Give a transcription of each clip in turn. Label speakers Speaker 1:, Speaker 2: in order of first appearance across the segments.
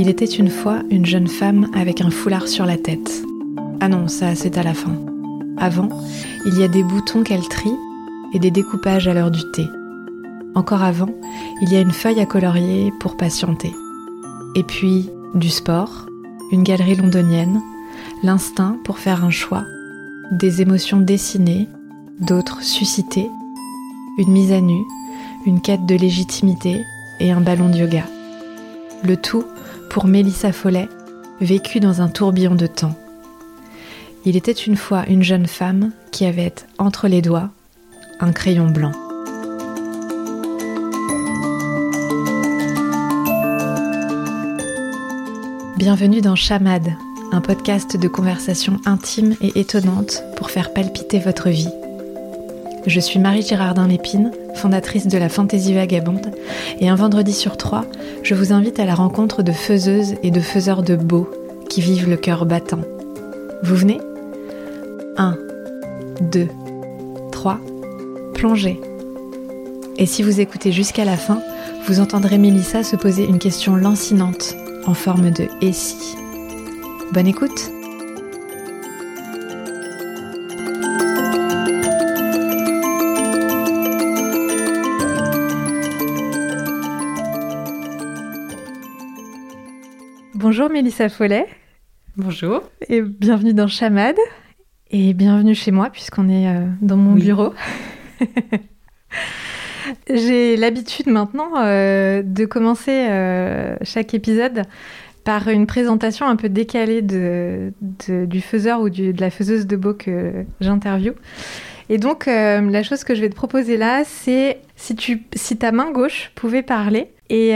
Speaker 1: Il était une fois une jeune femme avec un foulard sur la tête. Ah non, ça c'est à la fin. Avant, il y a des boutons qu'elle trie et des découpages à l'heure du thé. Encore avant, il y a une feuille à colorier pour patienter. Et puis, du sport, une galerie londonienne, l'instinct pour faire un choix, des émotions dessinées, d'autres suscitées, une mise à nu, une quête de légitimité et un ballon de yoga. Le tout pour Mélissa Follet, vécue dans un tourbillon de temps. Il était une fois une jeune femme qui avait entre les doigts un crayon blanc. Bienvenue dans Chamade, un podcast de conversation intime et étonnante pour faire palpiter votre vie. Je suis Marie Girardin Lépine, fondatrice de la Fantaisie Vagabonde, et un vendredi sur trois, je vous invite à la rencontre de faiseuses et de faiseurs de beau qui vivent le cœur battant. Vous venez? 1, 2, 3, plongez. Et si vous écoutez jusqu'à la fin, vous entendrez Mélissa se poser une question lancinante en forme de et si. Bonne écoute Bonjour Mélissa Follet.
Speaker 2: Bonjour.
Speaker 1: Et bienvenue dans Chamade. Et bienvenue chez moi puisqu'on est euh, dans mon bureau. J'ai l'habitude maintenant euh, de commencer euh, chaque épisode par une présentation un peu décalée de, du faiseur ou de la faiseuse de beau que j'interviewe. Et donc, la chose que je vais te proposer là, c'est si, tu, si ta main gauche pouvait parler et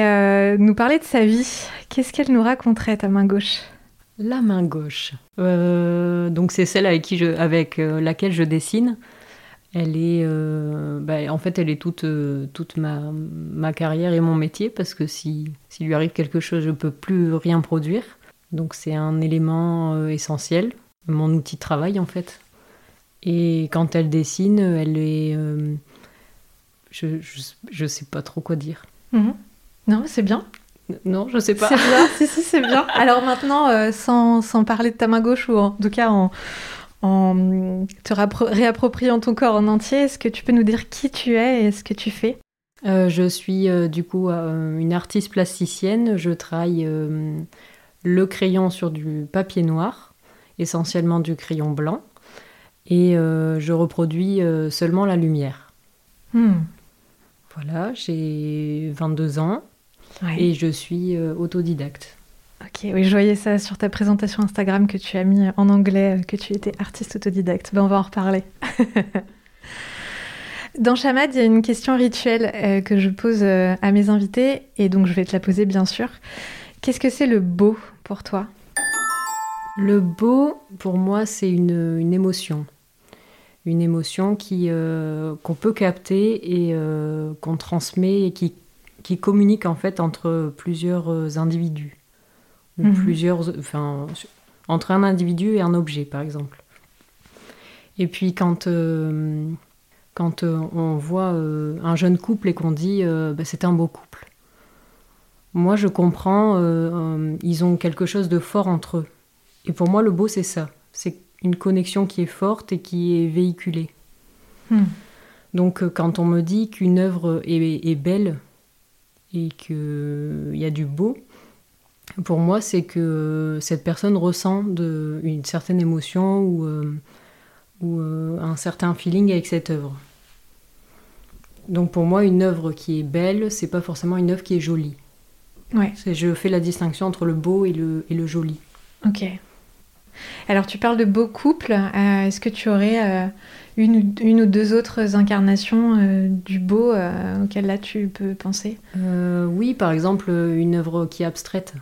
Speaker 1: nous parler de sa vie, qu'est-ce qu'elle nous raconterait, ta main gauche?
Speaker 2: La main gauche. donc, c'est celle avec, qui je, avec laquelle je dessine. Elle est, euh, bah, en fait, elle est toute, euh, toute ma, ma, carrière et mon métier parce que si s'il lui arrive quelque chose, je peux plus rien produire. Donc c'est un élément euh, essentiel, mon outil de travail en fait. Et quand elle dessine, elle est, je, je, sais pas trop quoi dire.
Speaker 1: Mhm. Non, c'est bien.
Speaker 2: Non, je sais pas.
Speaker 1: C'est bien, si, si, c'est bien. Alors maintenant, sans, sans, parler de ta main gauche, ou en tout cas en, en te réappropriant ton corps en entier, est-ce que tu peux nous dire qui tu es et ce que tu fais?
Speaker 2: Euh, Je suis euh, du coup euh, une artiste plasticienne. Je travaille le crayon sur du papier noir, essentiellement du crayon blanc, et je reproduis seulement la lumière. Hmm. Voilà, j'ai 22 ans et je suis autodidacte.
Speaker 1: Ok, oui, je voyais ça sur ta présentation Instagram que tu as mis en anglais, que tu étais artiste autodidacte. Ben, on va en reparler. Dans Chamad, il y a une question rituelle euh, que je pose euh, à mes invités, et donc je vais te la poser bien sûr. Qu'est-ce que c'est le beau pour toi?
Speaker 2: Le beau, pour moi, c'est une, émotion. Une émotion qui, euh, qu'on peut capter et qu'on transmet et qui, qui communique en fait entre plusieurs individus ou mhm. plusieurs, enfin, entre un individu et un objet, par exemple. Et puis quand, euh, quand euh, on voit euh, un jeune couple et qu'on dit bah, c'est un beau couple, moi je comprends, ils ont quelque chose de fort entre eux. Et pour moi le beau c'est ça, c'est une connexion qui est forte et qui est véhiculée. Hmm. Donc quand on me dit qu'une œuvre est, est belle et qu'il y a du beau, pour moi, c'est que cette personne ressent de, une certaine émotion ou, euh, ou euh, un certain feeling avec cette œuvre. Donc pour moi, une œuvre qui est belle, c'est pas forcément une œuvre qui est jolie.
Speaker 1: Ouais.
Speaker 2: Je fais la distinction entre le beau et le, et le joli.
Speaker 1: Ok. Alors tu parles de beau couple. Euh, est-ce que tu aurais une, une, ou deux autres incarnations du beau auxquelles là tu peux penser
Speaker 2: Oui, par exemple, une œuvre qui est abstraite.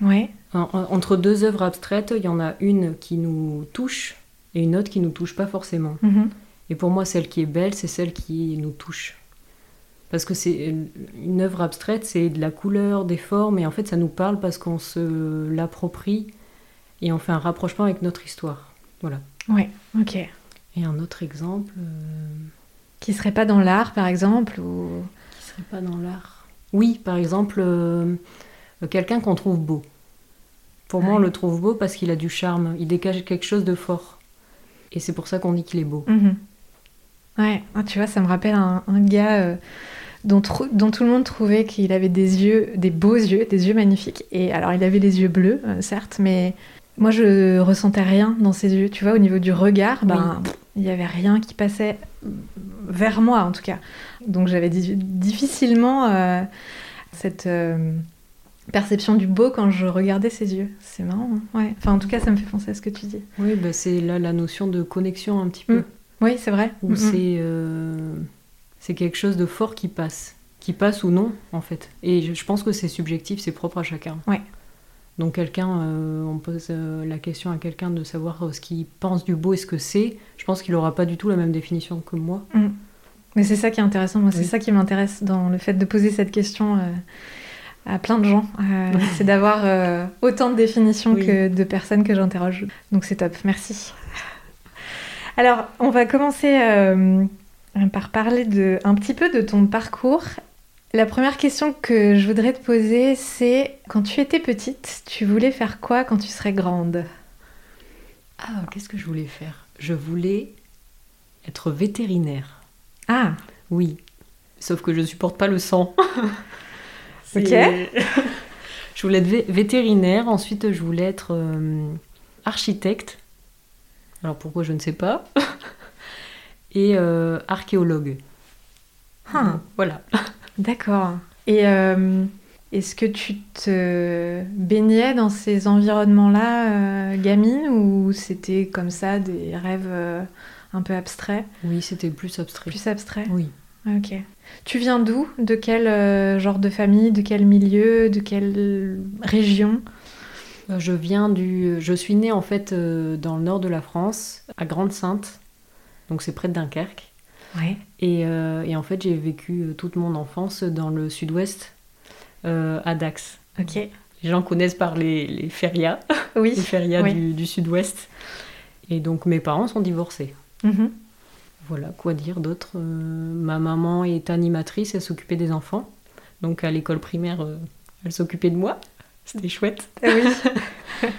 Speaker 1: Ouais.
Speaker 2: entre deux œuvres abstraites, il y en a une qui nous touche et une autre qui nous touche pas forcément.
Speaker 1: Mhm.
Speaker 2: Et pour moi, celle qui est belle, c'est celle qui nous touche. Parce que c'est une œuvre abstraite, c'est de la couleur, des formes, et en fait, ça nous parle parce qu'on se l'approprie et on fait un rapprochement avec notre histoire. Voilà.
Speaker 1: Ouais, ok.
Speaker 2: Et un autre exemple. Euh,
Speaker 1: qui serait pas dans l'art, par exemple ou...
Speaker 2: Qui serait pas dans l'art. Oui, par exemple. Euh, quelqu'un qu'on trouve beau. Pour moi, on le trouve beau parce qu'il a du charme, il dégage quelque chose de fort. Et c'est pour ça qu'on dit qu'il est beau.
Speaker 1: Mhm. Ouais, ah, tu vois, ça me rappelle un, gars euh, dont, dont, tout le monde trouvait qu'il avait des yeux, des beaux yeux, des yeux magnifiques. Et alors, il avait les yeux bleus, euh, certes, mais moi, je ressentais rien dans ses yeux. Tu vois, au niveau du regard, ben, il n'y avait rien qui passait vers moi, en tout cas. Donc, j'avais difficilement euh, cette perception du beau quand je regardais ses yeux. C'est marrant. Hein. ouais. Enfin, en tout cas, ça me fait penser à ce que tu dis.
Speaker 2: Oui, bah, c'est là la notion de connexion un petit peu. Mm.
Speaker 1: Oui, c'est vrai.
Speaker 2: Où c'est euh, c'est quelque chose de fort qui passe. Qui passe ou non, en fait. Et je, pense que c'est subjectif, c'est propre à chacun.
Speaker 1: Ouais.
Speaker 2: Donc quelqu'un, euh, on pose euh, la question à quelqu'un de savoir ce qu'il pense du beau et ce que c'est. Je pense qu'il n'aura pas du tout la même définition que moi.
Speaker 1: Mm. Mais c'est ça qui est intéressant. Moi, c'est ça qui m'intéresse dans le fait de poser cette question à plein de gens. c'est d'avoir autant de définitions que de personnes que j'interroge. Donc c'est top. Merci. Alors, on va commencer euh, par parler de, un petit peu de ton parcours. La première question que je voudrais te poser, c'est quand tu étais petite, tu voulais faire quoi quand tu serais grande?
Speaker 2: Ah, qu'est-ce que je voulais faire? Je voulais être vétérinaire.
Speaker 1: Ah
Speaker 2: Oui. Sauf que je ne supporte pas le sang.
Speaker 1: ok.
Speaker 2: je voulais être vétérinaire, ensuite je voulais être euh, architecte alors pourquoi je ne sais pas? et euh, archéologue.
Speaker 1: Ah.
Speaker 2: Voilà.
Speaker 1: D'accord. Et euh, est-ce que tu te baignais dans ces environnements-là, euh, gamine, ou c'était comme ça des rêves un peu abstraits?
Speaker 2: Oui, c'était plus abstrait.
Speaker 1: Plus abstrait?
Speaker 2: Oui.
Speaker 1: Ok. Tu viens d'où? De quel genre de famille? De quel milieu? De quelle région?
Speaker 2: Euh, je viens du. Je suis née en fait euh, dans le nord de la France, à Grande-Sainte, donc c'est près de Dunkerque.
Speaker 1: Ouais.
Speaker 2: Et, euh, et en fait, j'ai vécu toute mon enfance dans le sud-ouest, à Dax.
Speaker 1: Ok.
Speaker 2: Les gens connaissent par les, les férias,
Speaker 1: oui.
Speaker 2: les férias du, du sud-ouest. Et donc mes parents sont divorcés.
Speaker 1: Mm-hmm.
Speaker 2: Voilà, quoi dire d'autre Ma maman est animatrice, elle s'occupait des enfants. Donc à l'école primaire, elle s'occupait de moi. C'était chouette.
Speaker 1: Ah oui.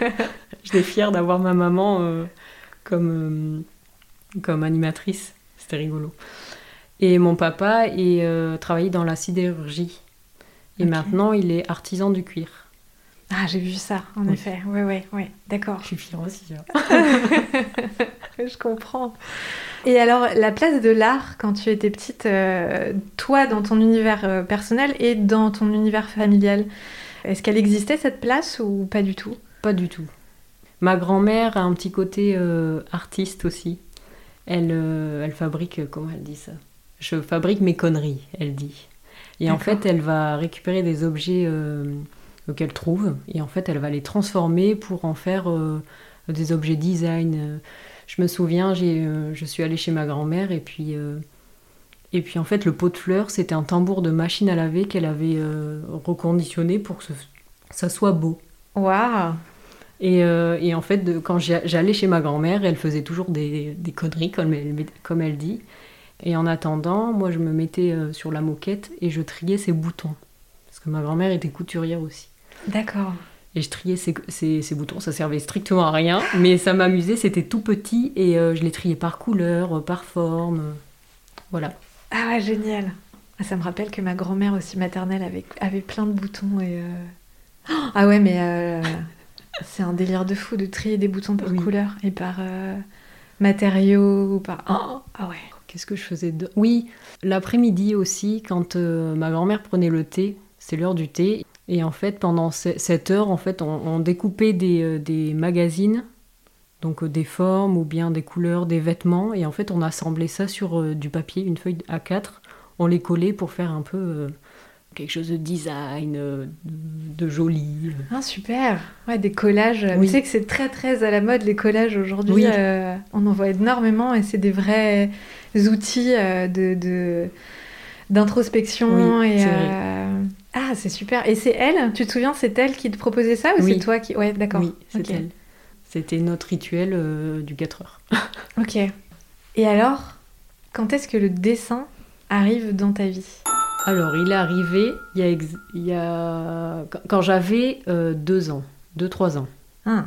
Speaker 2: J'étais fière d'avoir ma maman euh, comme, euh, comme animatrice. C'était rigolo. Et mon papa est, euh, travaillait dans la sidérurgie. Et maintenant, il est artisan du cuir.
Speaker 1: Ah, j'ai vu ça, en effet. Oui, oui, oui. D'accord.
Speaker 2: Je suis fière aussi.
Speaker 1: Je comprends. Et alors, la place de l'art, quand tu étais petite, toi, dans ton univers personnel et dans ton univers familial, est-ce qu'elle existait cette place ou pas du tout?
Speaker 2: Pas du tout. Ma grand-mère a un petit côté euh, artiste aussi. Elle, euh, elle fabrique, comment elle dit ça? Je fabrique mes conneries, elle dit. Et en fait, elle va récupérer des objets euh, qu'elle trouve et en fait, elle va les transformer pour en faire des objets design. Je me souviens, je suis allée chez ma grand-mère et puis et puis en fait, le pot de fleurs, c'était un tambour de machine à laver qu'elle avait euh, reconditionné pour que ça soit beau.
Speaker 1: Waouh
Speaker 2: et, euh, et, en fait, de, quand j'allais chez ma grand-mère, elle faisait toujours des, des conneries, comme elle, comme elle, dit. Et en attendant, moi, je me mettais euh, sur la moquette et je triais ses boutons. Parce que ma grand-mère était couturière aussi.
Speaker 1: D'accord.
Speaker 2: Et je triais ces, boutons, ça servait strictement à rien, mais ça m'amusait, c'était tout petit et je les triais par couleur, par forme. Voilà.
Speaker 1: Ah ouais, génial. Ah, ça me rappelle que ma grand-mère aussi maternelle avait, avait plein de boutons et... Euh, ah ouais, mais euh, c'est un délire de fou de trier des boutons par couleur et par euh, matériaux ou par... Oh, ah ouais.
Speaker 2: Qu'est-ce que je faisais de... Oui, l'après-midi aussi, quand ma grand-mère prenait le thé, c'est l'heure du thé, et en fait, pendant cette heure, en fait, on, découpait des, des magazines donc euh, des formes ou bien des couleurs, des vêtements, et en fait on assemblait ça sur euh, du papier, une feuille A4, on les collait pour faire un peu euh, quelque chose de design, de, joli.
Speaker 1: Ah super Ouais, des collages. Oui. Tu sais que c'est très très à la mode les collages aujourd'hui. on en voit énormément et c'est des vrais outils de... d'introspection et ah c'est super et c'est elle tu te souviens c'est elle qui te proposait ça ou c'est toi qui ouais d'accord
Speaker 2: oui c'est elle c'était notre rituel euh, du 4 heures.
Speaker 1: ok. Et alors, quand est-ce que le dessin arrive dans ta vie?
Speaker 2: Alors, il est arrivé il y a, ex- il y a- quand- j'avais euh, deux ans, deux, trois ans.
Speaker 1: Ah.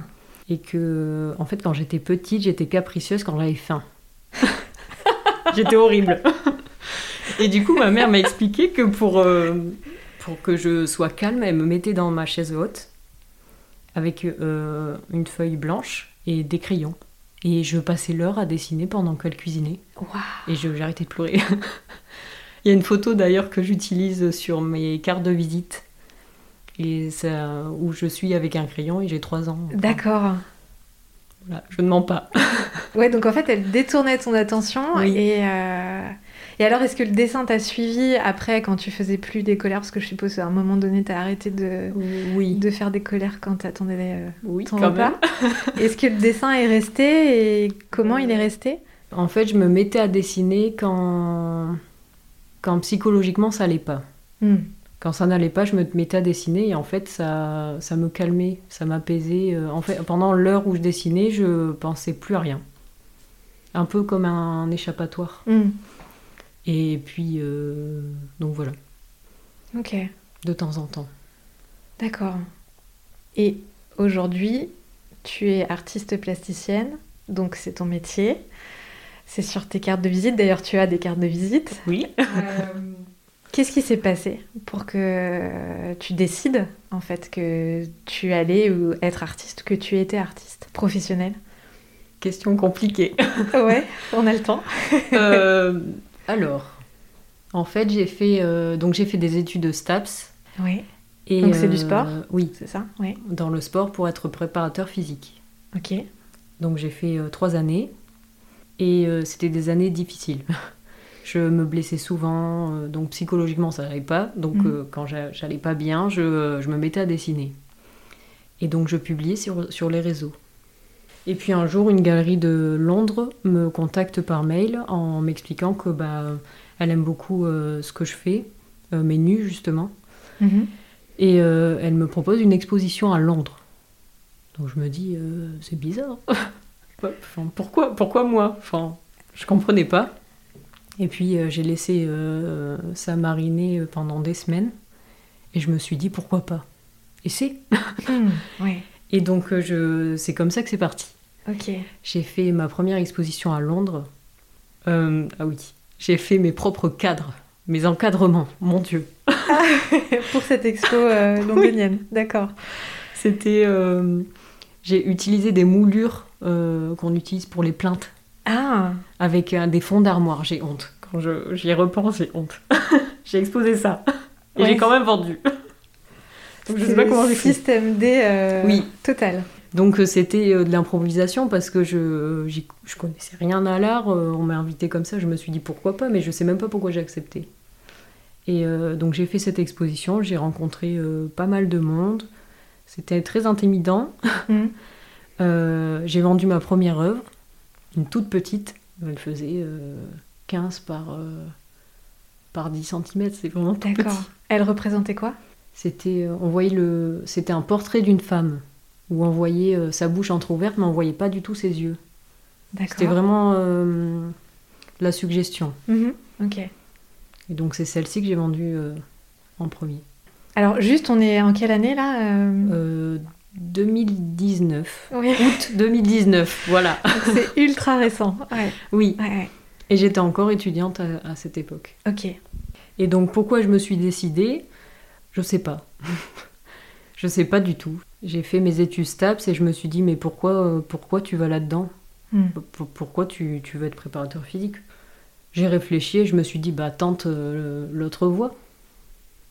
Speaker 2: Et que, en fait, quand j'étais petite, j'étais capricieuse quand j'avais faim. j'étais horrible. Et du coup, ma mère m'a expliqué que pour, euh, pour que je sois calme, elle me mettait dans ma chaise haute avec euh, une feuille blanche et des crayons. Et je passais l'heure à dessiner pendant qu'elle cuisinait. Et je- arrêté de pleurer. Il y a une photo d'ailleurs que j'utilise sur mes cartes de visite. Et ça, où je suis avec un crayon et j'ai 3 ans. Enfin,
Speaker 1: D'accord.
Speaker 2: voilà, je ne mens pas.
Speaker 1: Ouais, donc en fait, elle détournait ton attention.
Speaker 2: Oui.
Speaker 1: Et, euh, et alors, est-ce que le dessin t'a suivi après quand tu faisais plus des colères? Parce que je suppose qu'à un moment donné, t'as arrêté de,
Speaker 2: Oui,
Speaker 1: de faire des colères quand t'attendais euh,
Speaker 2: oui
Speaker 1: ton
Speaker 2: quand
Speaker 1: repas. Est-ce que le dessin est resté et comment il est resté?
Speaker 2: En fait, je me mettais à dessiner quand, quand psychologiquement ça allait pas.
Speaker 1: Hmm.
Speaker 2: Quand ça n'allait pas, je me mettais à dessiner et en fait, ça, ça me calmait, ça m'apaisait. Euh, En fait, pendant l'heure où je dessinais, je pensais plus à rien. Un peu comme un échappatoire.
Speaker 1: Hmm.
Speaker 2: Et puis, euh, donc voilà,
Speaker 1: Ok,
Speaker 2: de temps en temps.
Speaker 1: d'accord. Et aujourd'hui, tu es artiste plasticienne, donc c'est ton métier. C'est sur tes cartes de visite. D'ailleurs, tu as des cartes de visite.
Speaker 2: Oui.
Speaker 1: Qu'est-ce qui s'est passé pour que tu décides en fait que tu allais ou être artiste, que tu étais artiste professionnelle
Speaker 2: Question compliquée.
Speaker 1: Ouais, on a le temps.
Speaker 2: Euh, alors, en fait, j'ai fait, euh, donc j'ai fait des études de STAPS.
Speaker 1: Oui,
Speaker 2: Et,
Speaker 1: Donc c'est du
Speaker 2: euh,
Speaker 1: sport
Speaker 2: Oui,
Speaker 1: c'est ça? Oui.
Speaker 2: dans le sport pour être préparateur physique.
Speaker 1: Ok.
Speaker 2: Donc j'ai fait euh, trois années et euh, c'était des années difficiles. Je me blessais souvent, euh, donc psychologiquement ça n'allait pas. Donc
Speaker 1: Mhm.
Speaker 2: euh, quand j'a- j'allais pas bien, je, je me mettais à dessiner. Et donc je publiais sur, sur les réseaux. Et puis un jour, une galerie de Londres me contacte par mail en m'expliquant que bah, elle aime beaucoup ce que je fais, mes nus justement.
Speaker 1: Mhm.
Speaker 2: Et elle me propose une exposition à Londres. Donc je me dis, c'est bizarre. Enfin, pourquoi, pourquoi moi? Enfin, Je comprenais pas. Et puis euh, j'ai laissé euh, ça mariner pendant des semaines. Et je me suis dit, pourquoi pas? Et c'est.
Speaker 1: Hmm, ouais.
Speaker 2: Et donc euh, je... c'est comme ça que c'est parti.
Speaker 1: Ok.
Speaker 2: J'ai fait ma première exposition à Londres. Euh, ah oui, j'ai fait mes propres cadres, mes encadrements, mon Dieu.
Speaker 1: pour cette expo euh, londonienne. D'accord.
Speaker 2: C'était. euh, j'ai utilisé des moulures euh, qu'on utilise pour les plaintes
Speaker 1: Ah,
Speaker 2: avec euh, des fonds d'armoire. J'ai honte. Quand je, j'y repense, j'ai honte. j'ai exposé ça. Et
Speaker 1: Ouais.
Speaker 2: j'ai quand même vendu. Donc je sais pas comment j'ai fait.
Speaker 1: système D euh,
Speaker 2: Oui.
Speaker 1: total.
Speaker 2: Donc euh, c'était euh, de l'improvisation parce que je, je connaissais rien à l'art. euh, on m'a invité comme ça. Je me suis dit pourquoi pas, mais je sais même pas pourquoi j'ai accepté. Et euh, donc j'ai fait cette exposition. J'ai rencontré euh, pas mal de monde. C'était très intimidant.
Speaker 1: Hmm.
Speaker 2: Euh, j'ai vendu ma première œuvre, une toute petite. Elle faisait euh, 15 par, euh, par 10 cm, c'est vraiment tout
Speaker 1: D'accord.
Speaker 2: petit.
Speaker 1: Elle représentait quoi?
Speaker 2: C'était, euh, on voyait le, c'était un portrait d'une femme où on voyait sa bouche entrouverte, mais on voyait pas du tout ses yeux.
Speaker 1: D'accord.
Speaker 2: C'était vraiment la suggestion.
Speaker 1: Mhm. Ok.
Speaker 2: Et donc c'est celle-ci que j'ai vendue en premier.
Speaker 1: Alors juste, on est en quelle année là
Speaker 2: 2019.
Speaker 1: Oui.
Speaker 2: Août 2019, voilà.
Speaker 1: C'est ultra récent. Ouais.
Speaker 2: Oui.
Speaker 1: Ouais, ouais.
Speaker 2: Et j'étais encore étudiante à- à cette époque.
Speaker 1: Ok.
Speaker 2: Et donc pourquoi je me suis décidée? Je sais pas. je sais pas du tout. J'ai fait mes études STAPS et je me suis dit mais pourquoi, euh, pourquoi tu vas là-dedans?
Speaker 1: Hmm.
Speaker 2: Pourquoi tu, tu veux être préparateur physique? J'ai réfléchi et je me suis dit bah tente euh, l'autre voie.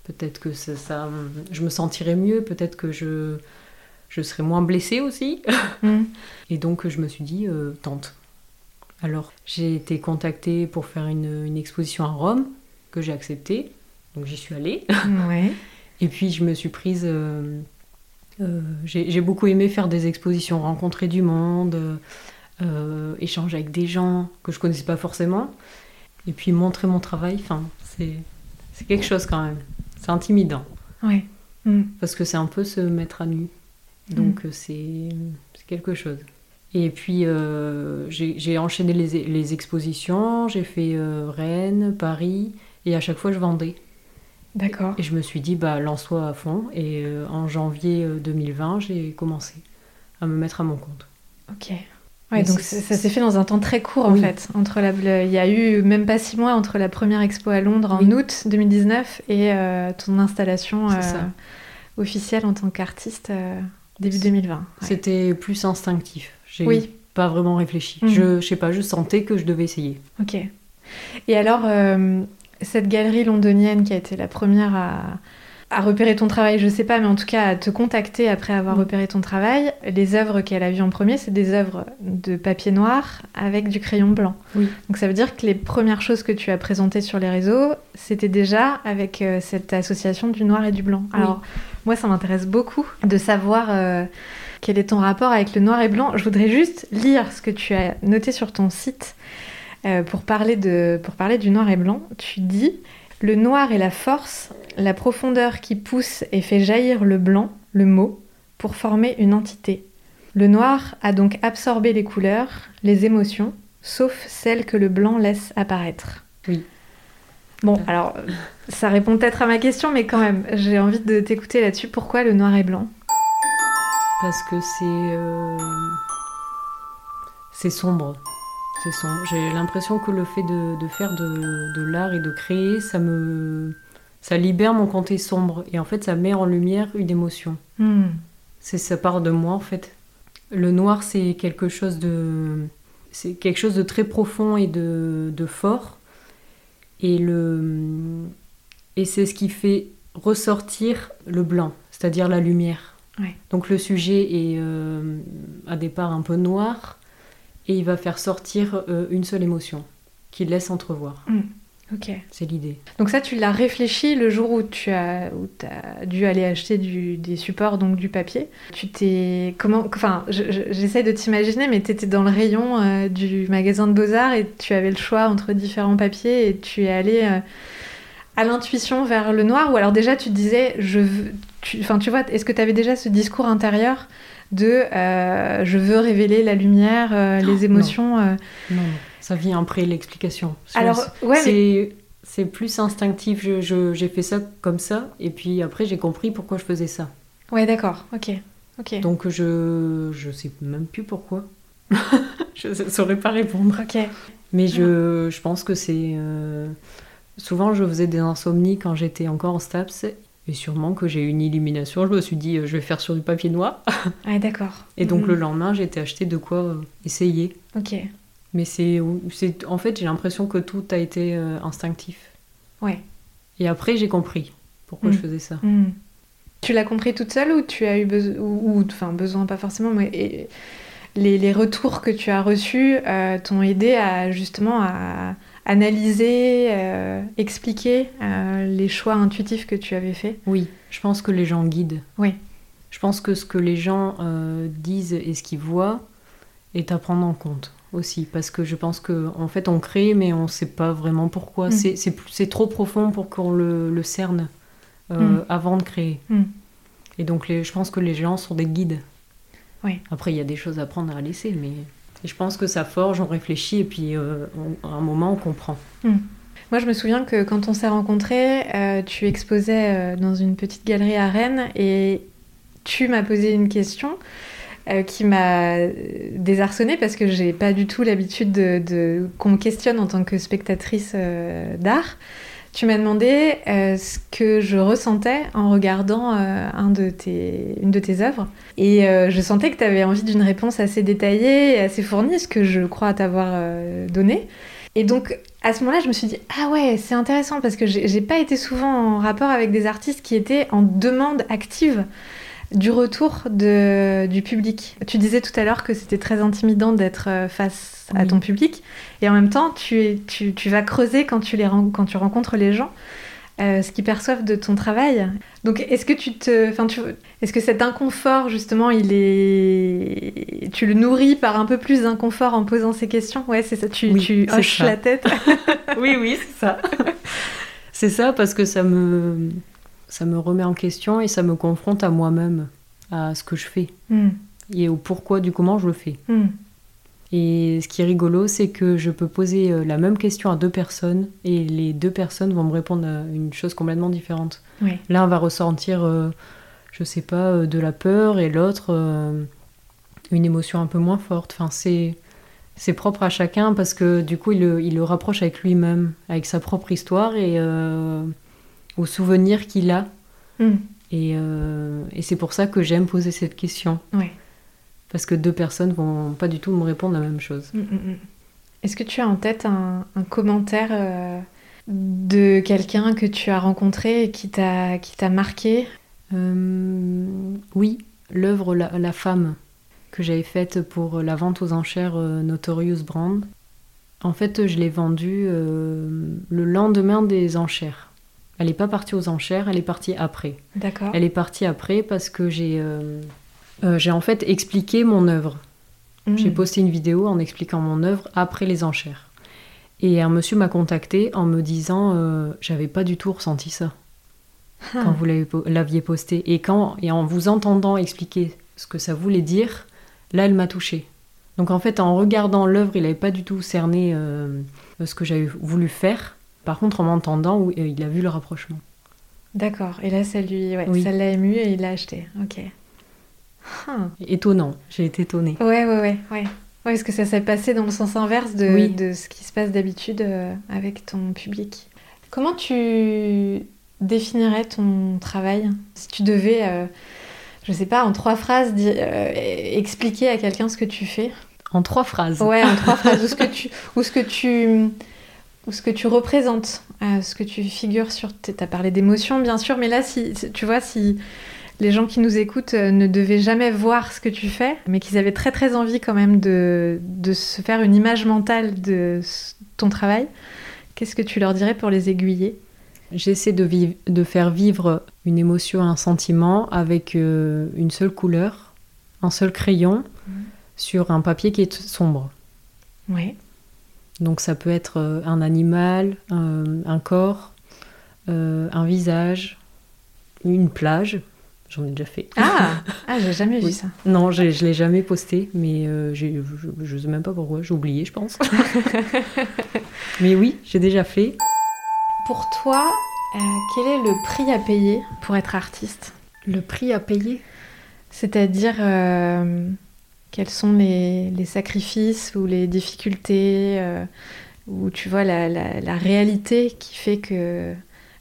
Speaker 2: Peut-être que ça, ça- je me sentirais mieux, peut-être que je, je serais moins blessée aussi.
Speaker 1: Hmm.
Speaker 2: Et donc je me suis dit euh, tente. Alors j'ai été contactée pour faire une, une exposition à Rome que j'ai acceptée. Donc j'y suis allée.
Speaker 1: Ouais.
Speaker 2: Et puis je me suis prise. euh, euh, j'ai beaucoup aimé faire des expositions, rencontrer du monde, euh, échanger avec des gens que je connaissais pas forcément. Et puis montrer mon travail. Enfin, c'est quelque chose quand même. C'est intimidant
Speaker 1: Ouais. Hmm.
Speaker 2: parce que c'est un peu se mettre à nu. Donc euh, c'est quelque chose. Et puis euh, j'ai enchaîné les, les expositions, j'ai fait euh, Rennes, Paris, et à chaque fois je vendais.
Speaker 1: D'accord.
Speaker 2: Et je me suis dit, bah, lance-toi à fond. Et euh, en janvier 2020, j'ai commencé à me mettre à mon compte.
Speaker 1: Ok. Ouais, donc ça, s'est fait dans un temps très court en fait. Entre la, il y a eu même pas six mois entre la première expo à Londres en août 2019 et ton installation officielle en tant qu'artiste début 2020.
Speaker 2: C'était plus instinctif. J'ai pas vraiment réfléchi. Mhm. Je, je sais pas, je sentais que je devais essayer.
Speaker 1: Ok. Et alors, cette galerie londonienne qui a été la première à à repérer ton travail, je sais pas, mais en tout cas à te contacter après avoir mm. repéré ton travail. Les œuvres qu'elle a vues en premier, c'est des œuvres de papier noir avec du crayon blanc.
Speaker 2: Oui.
Speaker 1: Donc ça veut dire que les premières choses que tu as présentées sur les réseaux, c'était déjà avec euh, cette association du noir et du blanc. Alors moi, ça m'intéresse beaucoup de savoir euh, quel est ton rapport avec le noir et blanc. Je voudrais juste lire ce que tu as noté sur ton site. Euh, pour, parler pour parler du noir et blanc, tu dis le noir est la force, la profondeur qui pousse et fait jaillir le blanc, le mot, pour former une entité. Le noir a donc absorbé les couleurs, les émotions, sauf celles que le blanc laisse apparaître. Bon, alors, ça répond peut-être à ma question, mais quand même, j'ai envie de t'écouter là-dessus. Pourquoi le noir et blanc?
Speaker 2: Parce que c'est. Euh, c'est sombre. J'ai l'impression que le fait de, faire de, l'art et de créer, ça me, ça libère mon côté sombre et en fait ça met en lumière une émotion.
Speaker 1: Hmm.
Speaker 2: C'est ça part de moi en fait. Le noir c'est quelque chose de, c'est quelque chose de très profond et de, fort et le, et c'est ce qui fait ressortir le blanc, c'est-à-dire la lumière. Donc le sujet est euh, à départ un peu noir et il va faire sortir euh, une seule émotion qu'il laisse entrevoir.
Speaker 1: Hmm. Ok.
Speaker 2: C'est l'idée.
Speaker 1: Donc ça, tu l'as réfléchi le jour où tu as, où as dû aller acheter du, des supports, donc du papier. Tu t'es... Comment... Enfin, j'essaie de t'imaginer, mais tu étais dans le rayon euh, du magasin de beaux-arts et tu avais le choix entre différents papiers et tu es allé euh, à l'intuition vers le noir ou alors déjà tu te disais, je veux... Enfin, tu vois, est-ce que tu avais déjà ce discours intérieur de euh, je veux révéler la lumière, les émotions.
Speaker 2: Non. Ça vient après l'explication. Alors, ouais, c'est plus instinctif. J'ai je, fait ça comme ça, et puis après j'ai compris pourquoi je faisais ça.
Speaker 1: Ouais, d'accord. Ok. Ok.
Speaker 2: Donc je je sais même plus pourquoi. je ne saurais pas répondre.
Speaker 1: Ok.
Speaker 2: Mais je, je pense que c'est souvent je faisais des insomnies quand j'étais encore en STAPS et sûrement que j'ai eu une illumination. Je me suis dit, euh, je vais faire sur du papier noir.
Speaker 1: Ah, d'accord.
Speaker 2: Et donc mhm. le lendemain, j'ai été acheter de quoi euh, essayer.
Speaker 1: Ok.
Speaker 2: Mais c'est. En fait, j'ai l'impression que tout a été euh, instinctif.
Speaker 1: Ouais.
Speaker 2: Et après, j'ai compris pourquoi je mhm. faisais ça.
Speaker 1: Mhm. Tu l'as compris toute seule ou tu as eu besoin. Ou, enfin, besoin, pas forcément, mais. les, les, retours que tu as reçus t'ont aidé à justement à, analyser, euh, expliquer euh, les choix intuitifs que tu avais faits?
Speaker 2: Oui, je pense que les gens guident.
Speaker 1: Oui.
Speaker 2: Je pense que ce que les gens euh, disent et ce qu'ils voient est à prendre en compte aussi parce que je pense que en fait on crée mais on ne sait pas vraiment pourquoi. Mm. C'est trop profond pour qu'on le, cerne mm. avant de créer.
Speaker 1: Mm.
Speaker 2: Et donc les, je pense que les gens sont des guides.
Speaker 1: Oui.
Speaker 2: Après il y a des choses à prendre à laisser mais... Et je pense que ça forge, on réfléchit et puis euh, à un moment on comprend.
Speaker 1: Moi je me souviens que quand on s'est rencontrés, euh, tu exposais euh, dans une petite galerie à Rennes et tu m'as posé une question qui m'a désarçonnée parce que j'ai pas du tout l'habitude de, qu'on me questionne en tant que spectatrice d'art tu m'as demandé euh, ce que je ressentais en regardant euh, une de tes œuvres. Et euh, je sentais que tu avais envie d'une réponse assez détaillée et assez fournie, ce que je crois t'avoir donné. Et donc, à ce moment-là, je me suis dit, ah ouais, c'est intéressant parce que j'ai pas été souvent en rapport avec des artistes qui étaient en demande active du retour de, du public. Tu disais tout à l'heure que c'était très intimidant d'être euh, face à ton public, et en même temps, tu, tu, tu, vas creuser quand tu, les, quand tu rencontres les gens. Euh, ce qu'ils perçoivent de ton travail. Donc, est-ce que tu te, enfin, tu, est-ce que cet inconfort justement, il est, tu le nourris par un peu plus d'inconfort en posant ces questions? Ouais, c'est ça. Tu, tu hoches la tête.
Speaker 2: oui, oui, c'est ça. c'est ça parce que ça me, ça me remet en question et ça me confronte à moi-même, à ce que je fais
Speaker 1: hmm.
Speaker 2: et au pourquoi du comment je le fais.
Speaker 1: Hmm.
Speaker 2: Et ce qui est rigolo, c'est que je peux poser euh, la même question à deux personnes et les deux personnes vont me répondre à une chose complètement différente.
Speaker 1: Oui.
Speaker 2: L'un va ressentir, euh, je sais pas, euh, de la peur et l'autre euh, une émotion un peu moins forte. Enfin, c'est c'est propre à chacun parce que du coup, il le, il le rapproche avec lui-même, avec sa propre histoire et euh, aux souvenirs qu'il a.
Speaker 1: Hmm.
Speaker 2: Et, euh, et c'est pour ça que j'aime poser cette question.
Speaker 1: Ouais.
Speaker 2: Parce que deux personnes vont pas du tout me répondre la même chose.
Speaker 1: Mm, mm, mm. Est-ce que tu as en tête un, un commentaire euh, de quelqu'un que tu as rencontré et qui t'a qui t'a marqué?
Speaker 2: Euh, oui, l'œuvre la, La femme que j'avais faite pour la vente aux enchères Notorious Brand. En fait, je l'ai vendue le lendemain des enchères. Elle n'est pas partie aux enchères, elle est partie après.
Speaker 1: D'accord.
Speaker 2: Elle est partie après parce que j'ai euh, euh, j'ai en fait expliqué mon œuvre.
Speaker 1: Mm.
Speaker 2: J'ai posté une vidéo en expliquant mon œuvre après les enchères. Et un monsieur m'a contacté en me disant euh, j'avais pas du tout ressenti ça
Speaker 1: Ah.
Speaker 2: quand vous l'aviez posté. Et, quand, et en vous entendant expliquer ce que ça voulait dire, là, elle m'a touchée. Donc en fait, en regardant l'œuvre, il n'avait pas du tout cerné ce que j'avais voulu faire. Par contre, en m'entendant, euh, il a vu le rapprochement.
Speaker 1: D'accord. Et là, ça lui, ouais,
Speaker 2: Oui.
Speaker 1: ça l'a ému et il l'a acheté. Ok. Ah.
Speaker 2: Étonnant, j'ai été étonnée.
Speaker 1: Ouais, ouais, ouais, ouais. Ouais, parce que ça s'est passé dans le sens inverse de,
Speaker 2: Oui.
Speaker 1: de ce qui se passe d'habitude euh, avec ton public. Comment tu définirais ton travail? Si tu devais, euh, je sais pas, en trois phrases, euh, expliquer à quelqu'un ce que tu fais?
Speaker 2: En trois phrases.
Speaker 1: Ouais, en trois phrases, ou ce que tu, ou ce que tu, ou ce que tu représentes, euh, ce que tu figures sur. Tu as parlé d'émotions, bien sûr, mais là, si tu vois, si les gens qui nous écoutent euh, ne devaient jamais voir ce que tu fais, mais qu'ils avaient très très envie quand même de, de se faire une image mentale de ton travail, qu'est-ce que tu leur dirais pour les aiguiller?
Speaker 2: J'essaie de, de faire vivre une émotion, un sentiment avec euh, une seule couleur, un seul crayon,
Speaker 1: Mhm.
Speaker 2: sur un papier qui est sombre.
Speaker 1: Ouais.
Speaker 2: Donc ça peut être euh, un animal, un, un corps, euh, un visage, une plage. J'en ai déjà fait.
Speaker 1: Ah, ah j'ai jamais vu
Speaker 2: Oui.
Speaker 1: ça.
Speaker 2: Non, je l'ai jamais posté, mais euh, je, je sais même pas pourquoi. J'ai oublié, je pense. mais oui, j'ai déjà fait.
Speaker 1: Pour toi, euh, quel est le prix à payer pour être artiste?
Speaker 2: Le prix à payer?
Speaker 1: C'est-à-dire, euh, quels sont les, les sacrifices ou les difficultés euh, ou tu vois la, la- la réalité qui fait que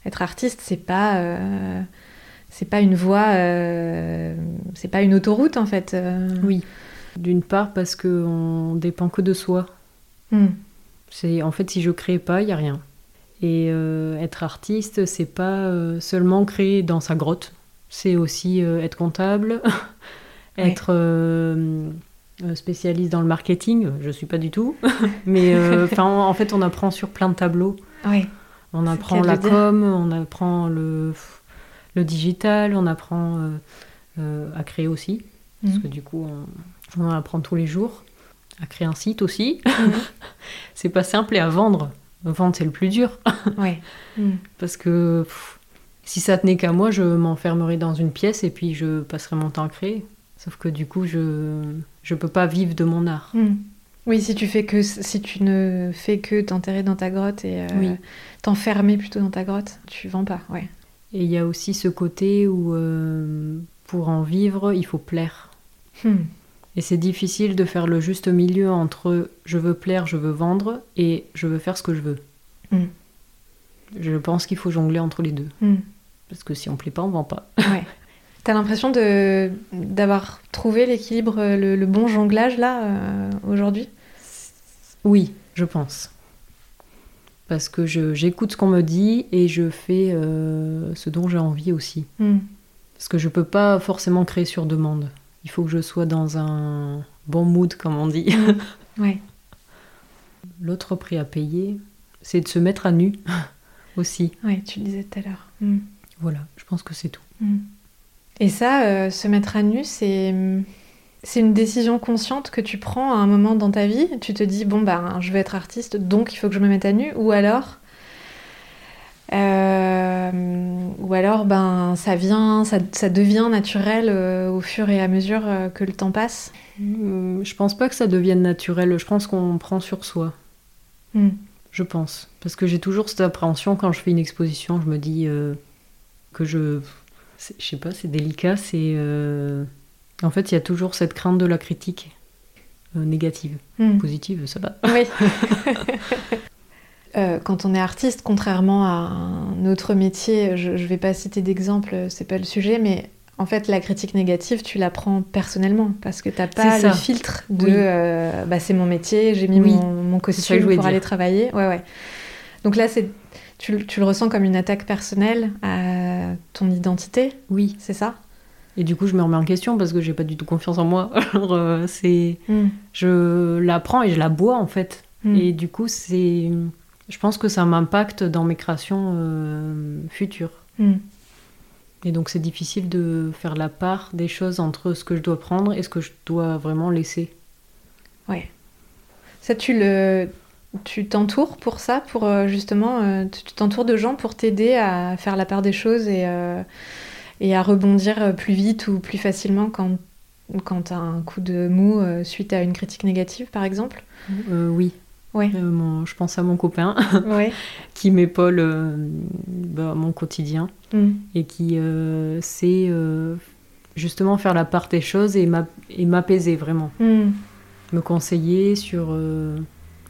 Speaker 1: être artiste, c'est pas euh, c'est pas une voie, euh, c'est pas une autoroute en fait.
Speaker 2: Oui. D'une part parce qu'on dépend que de soi.
Speaker 1: Hmm.
Speaker 2: C'est en fait si je crée pas, il y a rien. Et être artiste, c'est pas seulement créer dans sa grotte. C'est aussi être comptable, être euh, spécialiste dans le marketing. Je suis pas du tout, mais euh, enfin en fait on apprend sur plein de tableaux. On apprend la com, on apprend le le digital, on apprend euh, euh, à créer aussi. Parce
Speaker 1: Mhm.
Speaker 2: que du coup, on, on apprend tous les jours à créer un site aussi.
Speaker 1: Mhm.
Speaker 2: c'est pas simple et à vendre. Vendre, c'est le plus dur.
Speaker 1: Hmm.
Speaker 2: Parce que pff, si ça tenait qu'à moi, je m'enfermerais dans une pièce et puis je passerais mon temps à créer. Sauf que du coup, je je peux pas vivre de mon art.
Speaker 1: Hmm. Oui, si tu fais que si tu ne fais que t'enterrer dans ta grotte et euh,
Speaker 2: Oui.
Speaker 1: t'enfermer plutôt dans ta grotte, tu vends pas. Ouais.
Speaker 2: Et il y a aussi ce côté où euh, pour en vivre, il faut plaire.
Speaker 1: Hmm.
Speaker 2: Et c'est difficile de faire le juste milieu entre je veux plaire, je veux vendre et je veux faire ce que je veux.
Speaker 1: Mm.
Speaker 2: Je pense qu'il faut jongler entre les deux.
Speaker 1: Hmm.
Speaker 2: Parce que si on plaît pas, on vend pas.
Speaker 1: Ouais. T'as l'impression de d'avoir trouvé l'équilibre, euh, le, le bon jonglage là euh, aujourd'hui?
Speaker 2: Oui, je pense. Parce que j'écoute ce qu'on me dit et je fais euh, ce dont j'ai envie aussi.
Speaker 1: Hmm.
Speaker 2: Parce que je peux pas forcément créer sur demande. Il faut que je sois dans un bon mood, comme on dit.
Speaker 1: Ouais.
Speaker 2: L'autre prix à payer, c'est de se mettre à nu aussi.
Speaker 1: Ouais, tu le disais tout à l'heure. Hmm.
Speaker 2: Voilà, je pense que c'est tout.
Speaker 1: Hmm. Et ça, euh, se mettre à nu, c'est c'est une décision consciente que tu prends à un moment dans ta vie. Tu te dis bon bah je veux être artiste, donc il faut que je me mette à nu. Ou alors ou alors, ben, ça vient, ça, ça devient naturel au fur et à mesure que le temps passe.
Speaker 2: Je pense pas que ça devienne naturel. Je pense qu'on prend sur soi. Hmm. Je pense. Parce que j'ai toujours cette appréhension quand je fais une exposition. Je me dis que je. Je sais pas, c'est délicat. C'est. En fait, il y a toujours cette crainte de la critique euh, négative. Hmm. Positive, ça va.
Speaker 1: Oui. Euh, quand on est artiste, contrairement à un autre métier, je ne vais pas citer d'exemple, c'est pas le sujet, mais en fait, la critique négative, tu la prends personnellement parce que tu n'as pas le filtre de euh, bah, c'est mon métier, j'ai mis mon, costume pour aller travailler. Ouais, ouais. Donc là, c'est tu, tu, le ressens comme une attaque personnelle à ton identité?
Speaker 2: Oui.
Speaker 1: C'est ça?
Speaker 2: Et du coup, je me remets en question parce que j'ai pas du tout confiance en moi. Alors, euh, c'est. Hmm. Je la prends et je la bois, en fait. Hmm. Et du coup, c'est. Je pense que ça m'impacte dans mes créations euh, futures. Hmm. Et donc, c'est difficile de faire la part des choses entre ce que je dois prendre et ce que je dois vraiment laisser.
Speaker 1: Ouais. Ça, tu le. Tu t'entoures pour ça, pour euh, justement, tu t'entoures de gens pour t'aider à faire la part des choses et et à rebondir plus vite ou plus facilement quand, quand tu as un coup de mou euh, suite à une critique négative, par exemple?
Speaker 2: Euh, Oui. Ouais. Euh, je pense à mon copain qui m'épaule bah, mon quotidien mm. et qui sait justement faire la part des choses et m'apaiser vraiment. Mm. Me conseiller sur...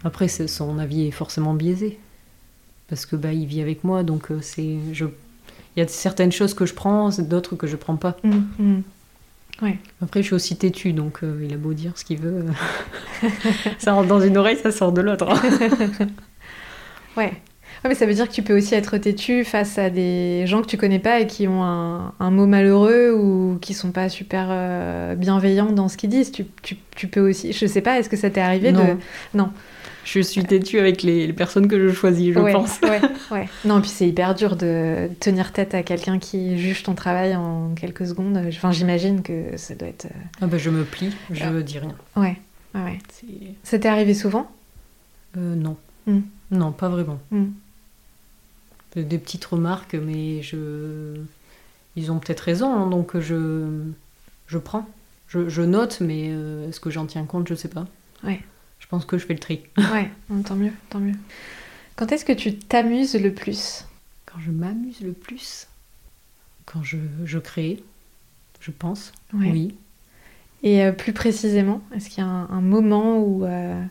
Speaker 2: Après, son avis est forcément biaisé parce que bah, il vit avec moi, donc c'est je il y a certaines choses que je prends, d'autres que je prends pas. Mm, mm. Ouais. Après, je suis aussi têtue, donc euh, il a beau dire ce qu'il veut. Euh, ça rentre dans une oreille, ça sort de l'autre.
Speaker 1: ouais. Ouais, mais ça veut dire que tu peux aussi être têtu face à des gens que tu connais pas et qui ont un, un mot malheureux ou qui sont pas super euh, bienveillants dans ce qu'ils disent. Tu, tu, tu, peux aussi. Je sais pas, est-ce que ça t'est arrivé
Speaker 2: non.
Speaker 1: de.
Speaker 2: Non je suis têtue avec les, personnes que je choisis, je pense.
Speaker 1: Ouais, ouais. Non, puis c'est hyper dur de tenir tête à quelqu'un qui juge ton travail en quelques secondes. Enfin, j'imagine que ça doit être. Euh,
Speaker 2: ah bah je me plie, je ne ah. dis rien.
Speaker 1: Ouais, ouais. Ça t'est arrivé souvent?
Speaker 2: Euh, Non. Hmm. Non, pas vraiment. Hmm. Des petites remarques, mais je. Ils ont peut-être raison, hein, donc je, je prends. Je, je note, mais euh, est-ce que j'en tiens compte? Je sais pas.
Speaker 1: Ouais
Speaker 2: je pense que je fais le tri.
Speaker 1: ouais, tant mieux, tant mieux. Quand est-ce que tu t'amuses le plus?
Speaker 2: Quand je m'amuse le plus? Quand je, je crée, je pense. Oui.
Speaker 1: Et euh, plus précisément, est-ce qu'il y a un, moment ou euh,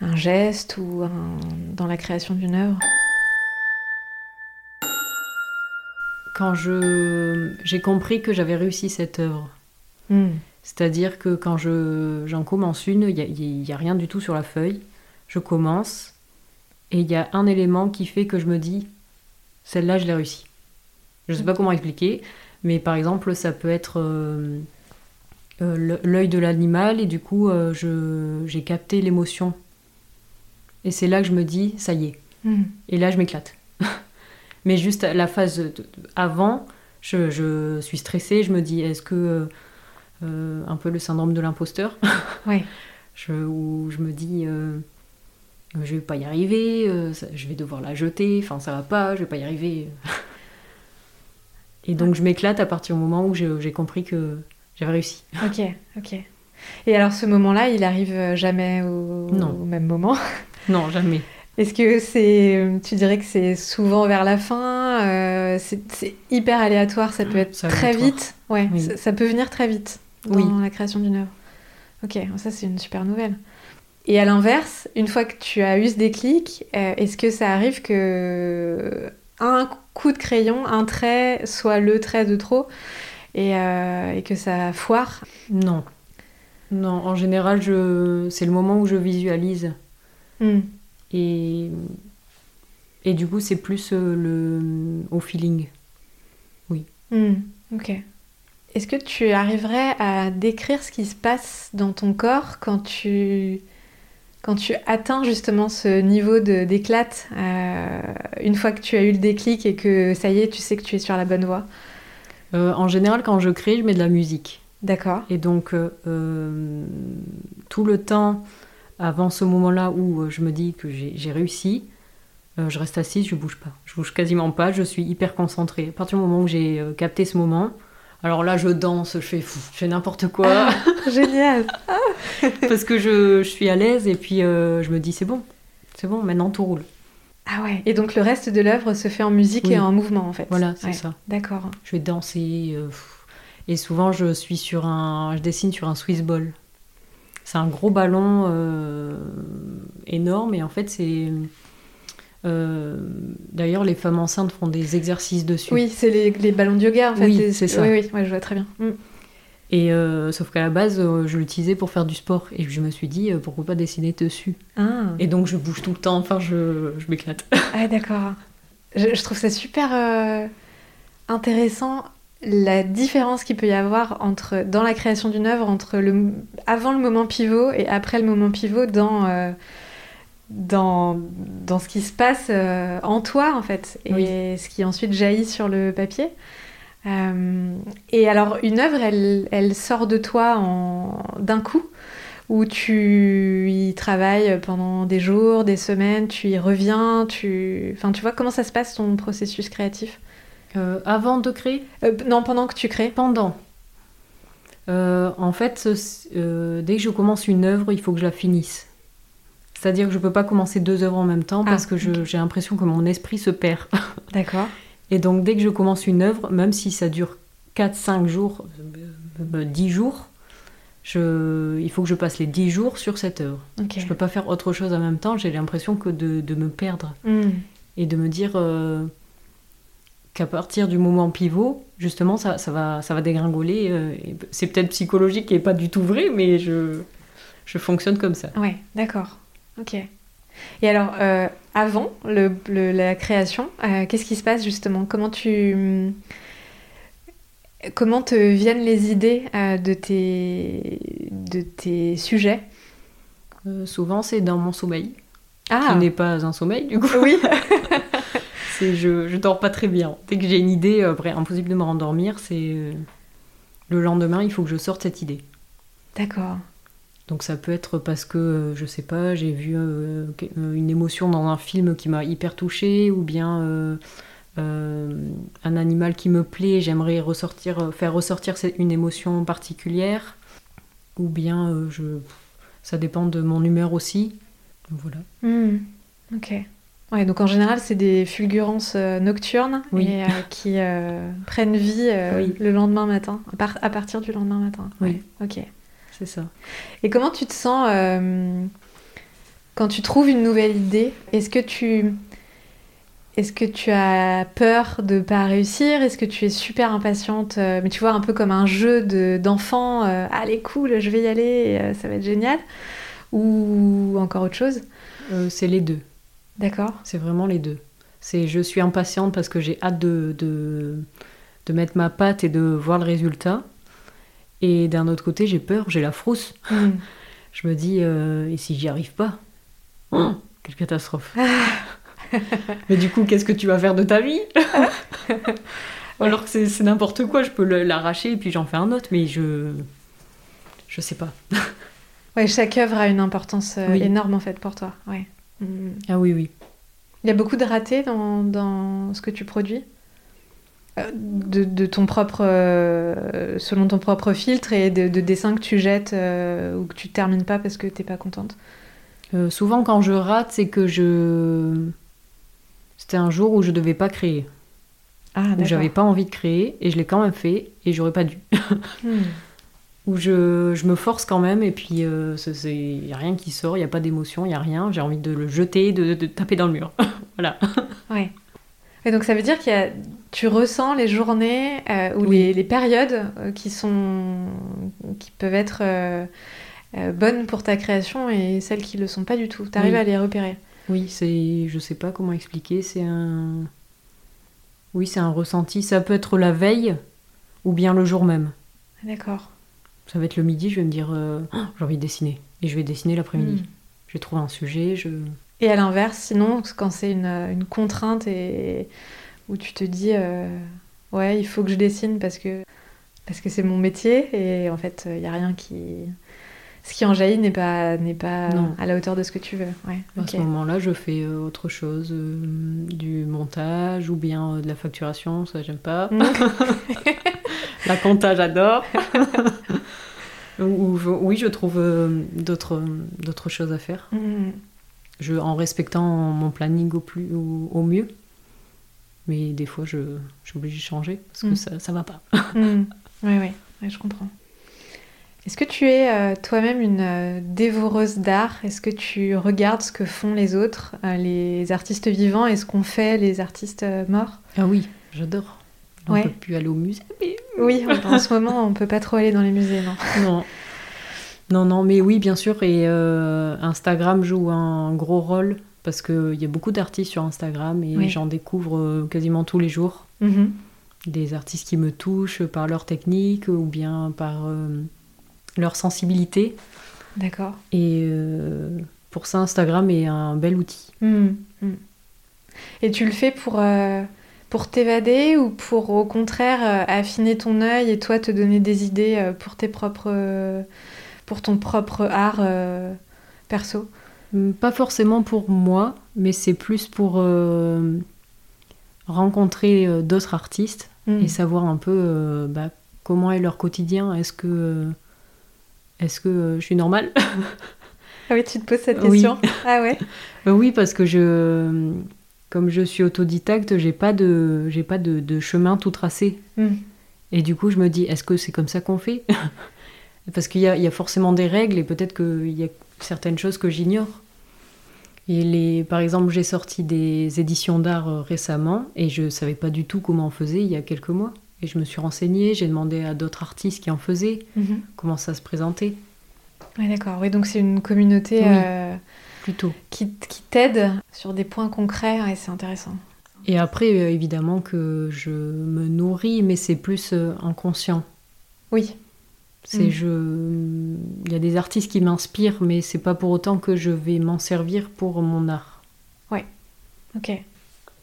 Speaker 1: un geste ou dans la création d'une œuvre?
Speaker 2: Quand je, j'ai compris que j'avais réussi cette œuvre. Hmm. C'est-à-dire que quand j'en commence une, il n'y a, rien du tout sur la feuille. Je commence et il y a un élément qui fait que je me dis, celle-là, je l'ai réussi. Je ne sais pas comment expliquer, mais par exemple, ça peut être euh, euh, l'œil de l'animal et du coup, euh, j'ai capté l'émotion. Et c'est là que je me dis, ça y est. Hmm. Et là, je m'éclate. mais juste la phase avant, je, je, suis stressée, je me dis, est-ce que euh, un peu le syndrome de l'imposteur.
Speaker 1: Ouais.
Speaker 2: je, où je me dis, euh, je vais pas y arriver, euh, je vais devoir la jeter, enfin ça va pas, je vais pas y arriver. Et donc je m'éclate à partir du moment où j'ai compris que j'avais réussi.
Speaker 1: Ok, ok. Et alors ce moment-là, il arrive jamais au, au même moment?
Speaker 2: Non, jamais.
Speaker 1: Est-ce que c'est, tu dirais que c'est souvent vers la fin C'est hyper aléatoire, ça peut être très vite? Ouais, ça, peut venir très vite dans la création d'une œuvre. Ok, ça c'est une super nouvelle. Et à l'inverse, une fois que tu as eu ce déclic, euh, est-ce que ça arrive que un coup de crayon, un trait soit le trait de trop et, euh, que ça foire?
Speaker 2: Non. Non, en général, je... c'est le moment où je visualise. Hmm. Et... et du coup, c'est plus euh, le... au feeling. Oui.
Speaker 1: Hmm. Ok. Est-ce que tu arriverais à décrire ce qui se passe dans ton corps quand tu, quand tu atteins justement ce niveau d'éclate, euh, une fois que tu as eu le déclic et que ça y est, tu sais que tu es sur la bonne voie?
Speaker 2: Euh, En général, quand je crée, je mets de la musique.
Speaker 1: D'accord.
Speaker 2: Et donc, euh, tout le temps avant ce moment-là où je me dis que j'ai réussi, je reste assise, je bouge pas. Je bouge quasiment pas, je suis hyper concentrée. À partir du moment où j'ai capté ce moment, alors là, je danse, je fais, je fais n'importe quoi.
Speaker 1: Ah, génial
Speaker 2: Parce que je, je, suis à l'aise et puis euh, je me dis, c'est bon, c'est bon, maintenant tout roule.
Speaker 1: Ah ouais, et donc le reste de l'œuvre se fait en musique
Speaker 2: Oui.
Speaker 1: et en mouvement en fait.
Speaker 2: Voilà, c'est
Speaker 1: Ouais,
Speaker 2: ça.
Speaker 1: D'accord.
Speaker 2: Je vais danser. euh, et souvent, je suis sur un, je dessine sur un Swiss ball. C'est un gros ballon euh, énorme et en fait, c'est. Euh, D'ailleurs, les femmes enceintes font des exercices dessus.
Speaker 1: Oui, c'est les, les ballons de yoga en fait.
Speaker 2: Oui, c'est ça.
Speaker 1: Oui, oui, ouais, je vois très bien. Mm.
Speaker 2: Et euh, sauf qu'à la base, euh, je l'utilisais pour faire du sport et je me suis dit euh, pourquoi pas dessiner dessus.
Speaker 1: Ah,
Speaker 2: Et donc, je bouge tout le temps. Enfin, je, je m'éclate.
Speaker 1: Ah, d'accord. Je, je trouve ça super intéressant la différence qu'il peut y avoir entre dans la création d'une œuvre entre le avant le moment pivot et après le moment pivot dans dans, dans ce qui se passe euh, en toi en fait et
Speaker 2: Oui.
Speaker 1: ce qui ensuite jaillit sur le papier. Euh, et alors une œuvre elle, elle sort de toi en d'un coup où tu y travailles pendant des jours, des semaines, tu y reviens, tu... Enfin, tu vois, comment ça se passe ton processus créatif?
Speaker 2: Euh, avant de créer?
Speaker 1: Non, pendant que tu crées.
Speaker 2: Pendant. En fait, dès que je commence une œuvre, il faut que je la finisse. C'est-à-dire que je peux pas commencer deux œuvres en même temps
Speaker 1: Ah,
Speaker 2: parce que j'ai l'impression que mon esprit se perd.
Speaker 1: D'accord.
Speaker 2: Et donc, dès que je commence une œuvre, même si ça dure 4-5 jours, euh, euh, 10 jours, je, il faut que je passe les 10 jours sur cette œuvre.
Speaker 1: Ok.
Speaker 2: Je peux pas faire autre chose en même temps, j'ai l'impression que de, de me perdre
Speaker 1: Hmm.
Speaker 2: et de me dire euh, qu'à partir du moment pivot, justement, ça, ça, va, ça va dégringoler. euh, c'est peut-être psychologique et pas du tout vrai, mais je, je fonctionne comme ça.
Speaker 1: Ouais, d'accord. Ok. Et alors, euh, avant le, le- la création, euh, qu'est-ce qui se passe justement? Comment tu... Comment te viennent les idées euh, de, tes, de tes sujets?
Speaker 2: Souvent, c'est dans mon sommeil,
Speaker 1: Ah
Speaker 2: qui n'est pas un sommeil du coup.
Speaker 1: Oui
Speaker 2: C'est je, je dors pas très bien. Dès que j'ai une idée, après, impossible de me rendormir, c'est le lendemain, il faut que je sorte cette idée.
Speaker 1: D'accord.
Speaker 2: Donc ça peut être parce que, euh, je sais pas, j'ai vu euh, euh, une émotion dans un film qui m'a hyper touchée, ou bien euh, euh, un animal qui me plaît, j'aimerais ressortir, faire ressortir une émotion particulière, ou bien je, ça dépend de mon humeur aussi. Donc Voilà.
Speaker 1: Hmm, Ok. Ouais, donc en général, c'est des fulgurances nocturnes
Speaker 2: Oui.
Speaker 1: et, qui prennent vie
Speaker 2: Oui.
Speaker 1: le lendemain matin, à, par- à partir du lendemain matin.
Speaker 2: Oui.
Speaker 1: Ouais, Ok.
Speaker 2: C'est ça.
Speaker 1: Et comment tu te sens euh, quand tu trouves une nouvelle idée? Est-ce que tu est-ce que tu as peur de pas réussir? Est-ce que tu es super impatiente euh, Mais tu vois un peu comme un jeu de d'enfant. euh, Allez cool, je vais y aller, euh, ça va être génial? Ou encore autre chose?
Speaker 2: C'est les deux.
Speaker 1: D'accord.
Speaker 2: C'est vraiment les deux. C'est je suis impatiente parce que j'ai hâte de, de, de mettre ma patte et de voir le résultat. Et d'un autre côté, j'ai peur, j'ai la frousse.
Speaker 1: Hmm.
Speaker 2: Je me dis, euh, et si j'y arrive pas Oh, Quelle catastrophe. Mais du coup, qu'est-ce que tu vas faire de ta vie? Alors que c'est n'importe quoi, je peux l'arracher et puis j'en fais un autre, mais je. Je sais pas.
Speaker 1: Ouais, chaque œuvre a une importance euh,
Speaker 2: Oui.
Speaker 1: énorme en fait pour toi. Ouais. Hmm.
Speaker 2: Ah oui, oui.
Speaker 1: Il y a beaucoup de ratés dans, dans ce que tu produis? De, de ton propre euh, selon ton propre filtre et de, de dessins que tu jettes euh, ou que tu termines pas parce que t'es pas contente?
Speaker 2: Euh, souvent, quand je rate, c'est que je. C'était un jour où je devais pas créer.
Speaker 1: Ah
Speaker 2: où j'avais pas envie de créer et je l'ai quand même fait et j'aurais pas dû.
Speaker 1: Hmm.
Speaker 2: Où je, je me force quand même et puis il n'y a rien qui sort, il n'y a pas d'émotion, il n'y a rien. J'ai envie de le jeter, de, de taper dans le mur. voilà.
Speaker 1: Ouais. Et donc ça veut dire qu'il y a, tu ressens les journées euh, ou
Speaker 2: Oui.
Speaker 1: les, les périodes euh, qui sont qui peuvent être euh, bonnes pour ta création et celles qui le sont pas du tout. Tu arrives
Speaker 2: Oui.
Speaker 1: à les repérer.
Speaker 2: Oui, c'est. Je sais pas comment expliquer, c'est un. Oui, c'est un ressenti. Ça peut être la veille ou bien le jour même.
Speaker 1: D'accord.
Speaker 2: Ça va être le midi, je vais me dire Oh, j'ai envie de dessiner. Et je vais dessiner l'après-midi.
Speaker 1: Hmm.
Speaker 2: J'ai trouvé un sujet, je.
Speaker 1: Et à l'inverse, sinon, quand c'est une, une contrainte et où tu te dis, euh, ouais, il faut que je dessine parce que parce que c'est mon métier et en fait, il y a rien qui Ce qui en jaillit n'est pas, n'est pas
Speaker 2: Non.
Speaker 1: à la hauteur de ce que tu veux. Ouais,
Speaker 2: À ce moment-là, je fais euh, autre chose, euh, du montage ou bien euh, de la facturation, ça j'aime pas.
Speaker 1: Mm.
Speaker 2: La compta, j'adore. Oui, je trouve d'autres d'autres choses à faire.
Speaker 1: Mm.
Speaker 2: Je, en respectant mon planning au, plus, au, au mieux. Mais des fois, je, je suis obligée de changer parce que
Speaker 1: Mm.
Speaker 2: ça, ça va pas.
Speaker 1: Mm. Ouais, ouais, ouais, je comprends. Est-ce que tu es euh, toi-même une euh, dévoreuse d'art? Est-ce que tu regardes ce que font les autres, euh, les artistes vivants, et ce qu'ont fait les artistes morts?
Speaker 2: Ah oui, j'adore. On
Speaker 1: Ouais.
Speaker 2: peut plus aller au musée. mais-
Speaker 1: Oui, en, en ce moment, on peut pas trop aller dans les musées, non?
Speaker 2: Non. Non, non, mais oui, bien sûr. Et euh, Instagram joue un gros rôle parce qu'il y a beaucoup d'artistes sur Instagram et
Speaker 1: Oui.
Speaker 2: j'en découvre euh, quasiment tous les jours.
Speaker 1: Mhm.
Speaker 2: Des artistes qui me touchent par leur technique ou bien par euh, leur sensibilité.
Speaker 1: D'accord.
Speaker 2: Et euh, pour ça, Instagram est un bel outil.
Speaker 1: Mm. Mm. Et tu le fais pour, pour t'évader ou pour au contraire affiner ton œil et toi te donner des idées pour tes propres, pour ton propre art euh, perso
Speaker 2: Hum, Pas forcément pour moi, mais c'est plus pour euh, rencontrer euh, d'autres artistes
Speaker 1: Mm.
Speaker 2: et savoir un peu euh, bah, comment est leur quotidien. Est-ce que, euh, est-ce que euh, je suis normale?
Speaker 1: Ah oui, tu te poses cette
Speaker 2: Oui.
Speaker 1: question Ah ouais
Speaker 2: Euh, Oui, parce que je, comme je suis autodidacte, j'ai pas de, j'ai pas de, de chemin tout tracé.
Speaker 1: Mm.
Speaker 2: Et du coup, je me dis, est-ce que c'est comme ça qu'on fait? Parce qu'il y y a forcément des règles et peut-être qu'il y a certaines choses que j'ignore. Et les, par exemple, j'ai sorti des éditions d'art euh, récemment et je savais pas du tout comment on faisait il y a quelques mois. Et je me suis renseignée, j'ai demandé à d'autres artistes qui en faisaient
Speaker 1: Mhm.
Speaker 2: comment ça se présentait
Speaker 1: Ouais, d'accord. Oui, donc c'est une communauté
Speaker 2: Oui.
Speaker 1: euh,
Speaker 2: plutôt.
Speaker 1: qui, qui t'aide sur des points concrets et c'est intéressant.
Speaker 2: Et après, euh, évidemment que je me nourris, mais c'est plus inconscient.
Speaker 1: Oui.
Speaker 2: C'est
Speaker 1: Mm.
Speaker 2: je, il y a des artistes qui m'inspirent, mais c'est pas pour autant que je vais m'en servir pour mon art.
Speaker 1: Ok.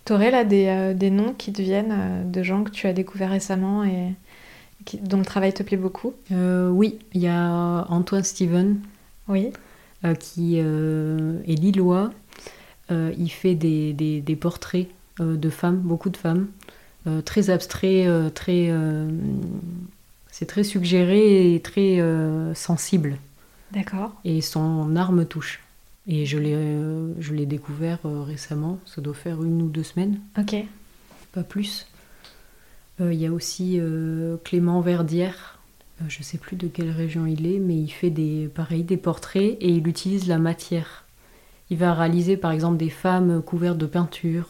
Speaker 1: T'aurais là des, euh, des noms qui te viennent euh, de gens que tu as découverts récemment et qui- dont le travail te plaît beaucoup?
Speaker 2: Euh, oui, il y a Antoine Steven
Speaker 1: Oui.
Speaker 2: qui est lillois. Il fait des, des- des portraits de femmes, beaucoup de femmes, très abstraits, très, c'est très suggéré et très euh, sensible.
Speaker 1: D'accord.
Speaker 2: Et son art me touche. Et je l'ai, euh, je l'ai découvert euh, récemment, ça doit faire une ou deux semaines.
Speaker 1: Ok.
Speaker 2: pas plus. Il y a aussi Clément Verdière, je sais plus de quelle région il est, mais il fait des, pareil, des portraits et il utilise la matière. Il va réaliser par exemple des femmes couvertes de peinture